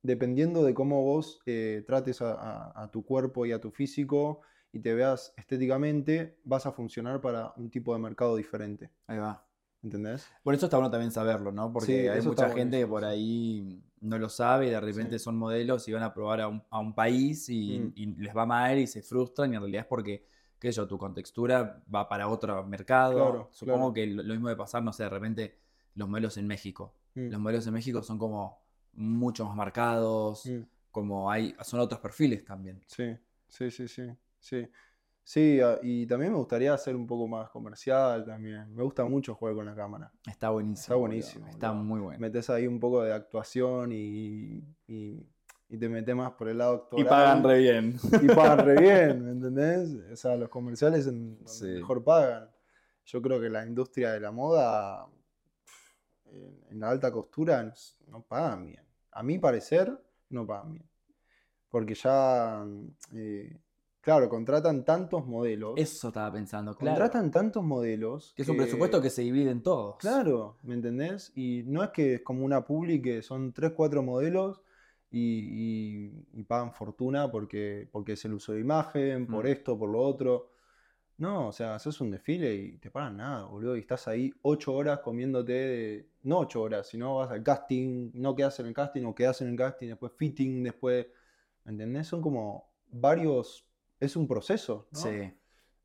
dependiendo de cómo vos eh, trates a, a- a tu cuerpo y a tu físico y te veas estéticamente, vas a funcionar para un tipo de mercado diferente. ahí va. ¿Entendés? Por eso está bueno también saberlo, ¿no? Porque Sí, hay mucha gente que por ahí no lo sabe y de repente Sí. son modelos y van a probar a un, a un país y, Mm. y les va mal y se frustran y en realidad es porque, qué sé yo, tu contextura va para otro mercado. Claro, Supongo claro. que lo, lo mismo de pasar, no sé, de repente los modelos en México. Mm, Los modelos en México son como mucho más marcados, mm. como hay, son otros perfiles también. Sí, sí, sí, sí, sí. Sí, a- y también me gustaría hacer un poco más comercial también. Me gusta mucho jugar con la cámara. Está buenísimo. Está boludo, buenísimo, Está boludo. muy bueno. Metes ahí un poco de actuación y, y, y te metes más por el lado actoral. Y pagan re bien. y pagan re bien, ¿me entendés? O sea, los comerciales en donde Sí. mejor pagan. Yo creo que la industria de la moda, en, la alta costura, no, pagan bien. A mi parecer, no pagan bien. Porque ya, eh, claro, contratan tantos modelos. Eso estaba pensando, claro. contratan tantos modelos. Que es un presupuesto que se divide en todos. Claro, ¿me entendés? Y no es que es como una publi que son 3, 4 modelos y, y- y pagan fortuna porque, porque es el uso de imagen, por Mm. esto, por lo otro. No, o sea, haces un desfile y te pagan nada, boludo. Y estás ahí 8 horas comiéndote, de- no 8 horas, sino vas al casting, no quedas en el casting o quedas en el casting, después fitting, después, ¿me entendés? Son como varios, es un proceso, ¿no? Sí.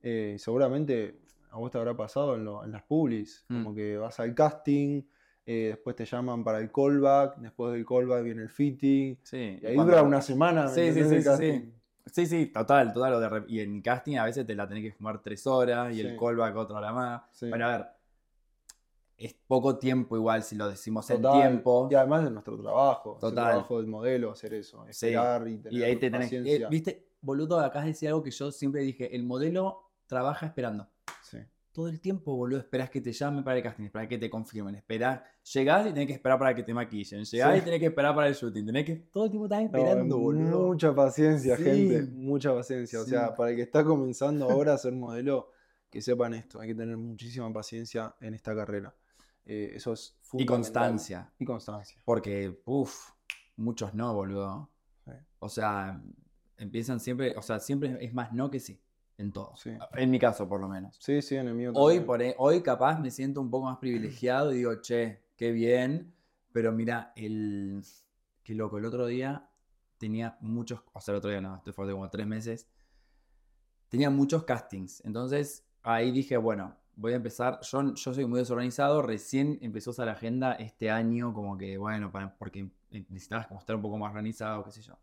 Eh, seguramente a vos te habrá pasado en, lo- en las publis, Mm. como que vas al casting, eh, después te llaman para el callback, después del callback viene el fitting, Sí. y ahí cuando- dura una semana. ¿me Sí, sí, sí, el sí, sí. Sí, sí, total, total. y en casting a veces te la tenés que fumar tres horas y el Sí. callback otra hora más. Sí. Bueno, a ver, es poco tiempo igual si lo decimos en Total, tiempo. Y además de nuestro trabajo, es el Total. trabajo del modelo hacer eso, Sí. esperar y tener Y ahí te tenés que... paciencia. Viste, boludo, acá decía algo que yo siempre dije, el modelo trabaja esperando. Sí. Todo el tiempo, boludo, esperás que te llamen para el casting, esperás que te confirmen, esperás, llegás y tenés que esperar para que te maquillen, llegás Sí. y tenés que esperar para el shooting, tenés que todo el tiempo estás No, esperando, boludo. Mucha paciencia, Sí. gente. Mucha paciencia. O sea, para el que está comenzando ahora a ser modelo, que sepan esto. Hay que tener muchísima paciencia en esta carrera. Eh, eso es Y constancia. Y constancia. Porque, uff, muchos no, boludo. Sí. O sea, empiezan siempre, o sea, siempre es más no que sí, en todo. Sí. En mi caso, por lo menos. Sí, sí, en el mío Hoy, por e- hoy capaz me siento un poco más privilegiado y digo, che, qué bien. Pero mira, el. Qué loco, el otro día tenía muchos. O sea, el otro día no, esto fue hace como tres meses. Tenía muchos castings. Entonces ahí dije, bueno, voy a empezar. Yo, yo soy muy desorganizado. Recién empezó a la agenda este año, como que, bueno, para- porque necesitabas como estar un poco más organizado, qué sé yo.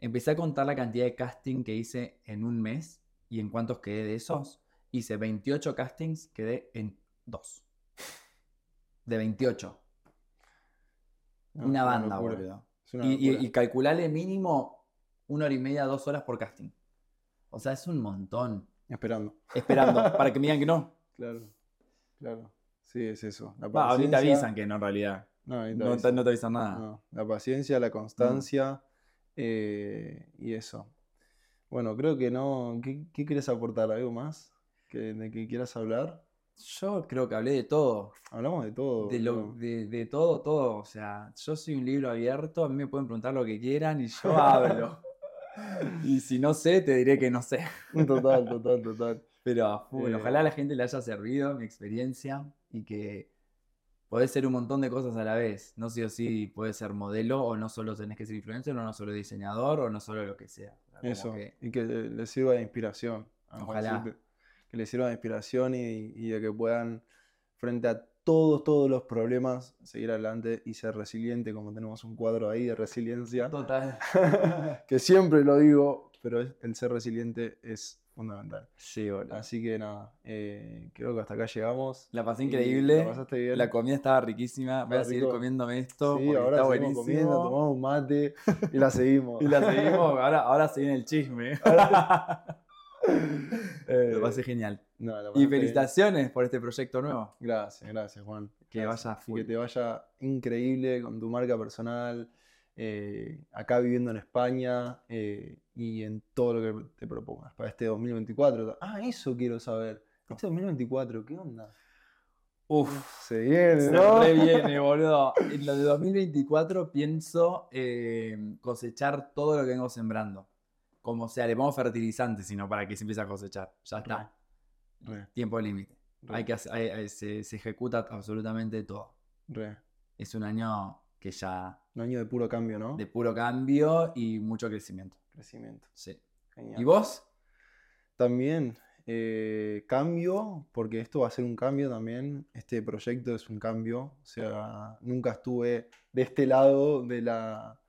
Empecé a contar la cantidad de casting que hice en un mes y en cuántos quedé de esos. Hice 28 castings, quedé en dos. De 28. No, una banda, boludo. Y, y, y calcularle mínimo una hora y media, dos horas por casting. O sea, es un montón. Esperando. Esperando para que me digan que no. Claro. Claro. Sí, es eso. La Va, a mí te paciencia- avisan que no en realidad. No, No te, avisan. no te avisan nada. No, La paciencia, la constancia eh, y eso. Bueno, creo que no. ¿Qué, qué quieres aportar? ¿Algo más? ¿Que, ¿De que quieras hablar? Yo creo que hablé de todo. Hablamos de todo. De, lo, de, de todo, todo. O sea, yo soy un libro abierto, a mí me pueden preguntar lo que quieran y yo hablo. y si no sé, te diré que no sé. Total, total, total. Pero bueno, Eh. ojalá a la gente le haya servido mi experiencia y que podés ser un montón de cosas a la vez. No sí o sí puedes ser modelo o no solo tenés que ser influencer o no solo diseñador o no solo lo que sea. Como Eso. que- Y que le sirva de inspiración. Ojalá. Juancito. Que le sirva de inspiración y, y de que puedan, frente a todos, todos los problemas, seguir adelante y ser resiliente, como tenemos un cuadro ahí de resiliencia. Total. que siempre lo digo, pero el ser resiliente es fundamental. Sí, boludo. Así que nada, eh, creo que hasta acá llegamos. La pasé increíble. ¿La pasaste bien? La comida estaba riquísima. Voy a seguir rico. comiéndome esto. Sí, ahora está buenísimo. comiendo, tomamos un mate y la seguimos. Y la seguimos. Ahora, ahora se viene el chisme. Eh, Lo pasé genial. no, Y bien. felicitaciones por este proyecto nuevo. Gracias, gracias, Juan. Que Gracias. vaya Y full. que te vaya increíble con tu marca personal, eh, acá viviendo en España eh, y en todo lo que te propongas para este 2024. Ah, eso quiero saber. Este 2024, ¿qué onda? Uf. Se viene, Se ¿no? re viene, boludo. En lo de 2024 pienso eh, cosechar todo lo que vengo sembrando. Como sea, le pongo fertilizante, sino para que se empiece a cosechar. Ya está. Re, Tiempo límite. Hay que hacer- hay- hay- se, se ejecuta absolutamente todo. re. Es un año que ya Un año de puro cambio, ¿no? de puro cambio y mucho crecimiento. crecimiento. Sí. Genial. ¿Y vos? También eh, cambio, porque esto va a ser un cambio también. Este proyecto es un cambio. O sea, nunca estuve de este lado de la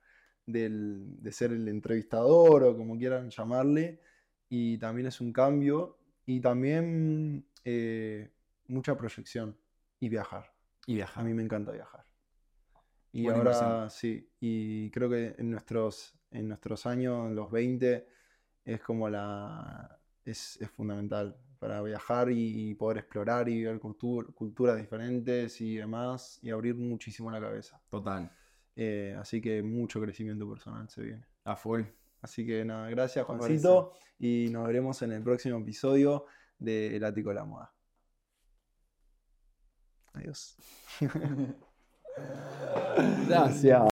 del- de ser el entrevistador o como quieran llamarle. Y también es un cambio. Y también eh, mucha proyección y viajar. Y A viajar. mí me encanta viajar. Y Buena ahora inversión. sí, y creo que en nuestros, en nuestros años, en los 20, es como la. es, es fundamental para viajar y, poder explorar y ver cultur- culturas diferentes y demás, y abrir muchísimo la cabeza. Total. Eh, así que mucho crecimiento personal se viene. A full. Así que nada, gracias Juancito, y nos veremos en el próximo episodio de El Ático de la Moda. Adiós. Gracias.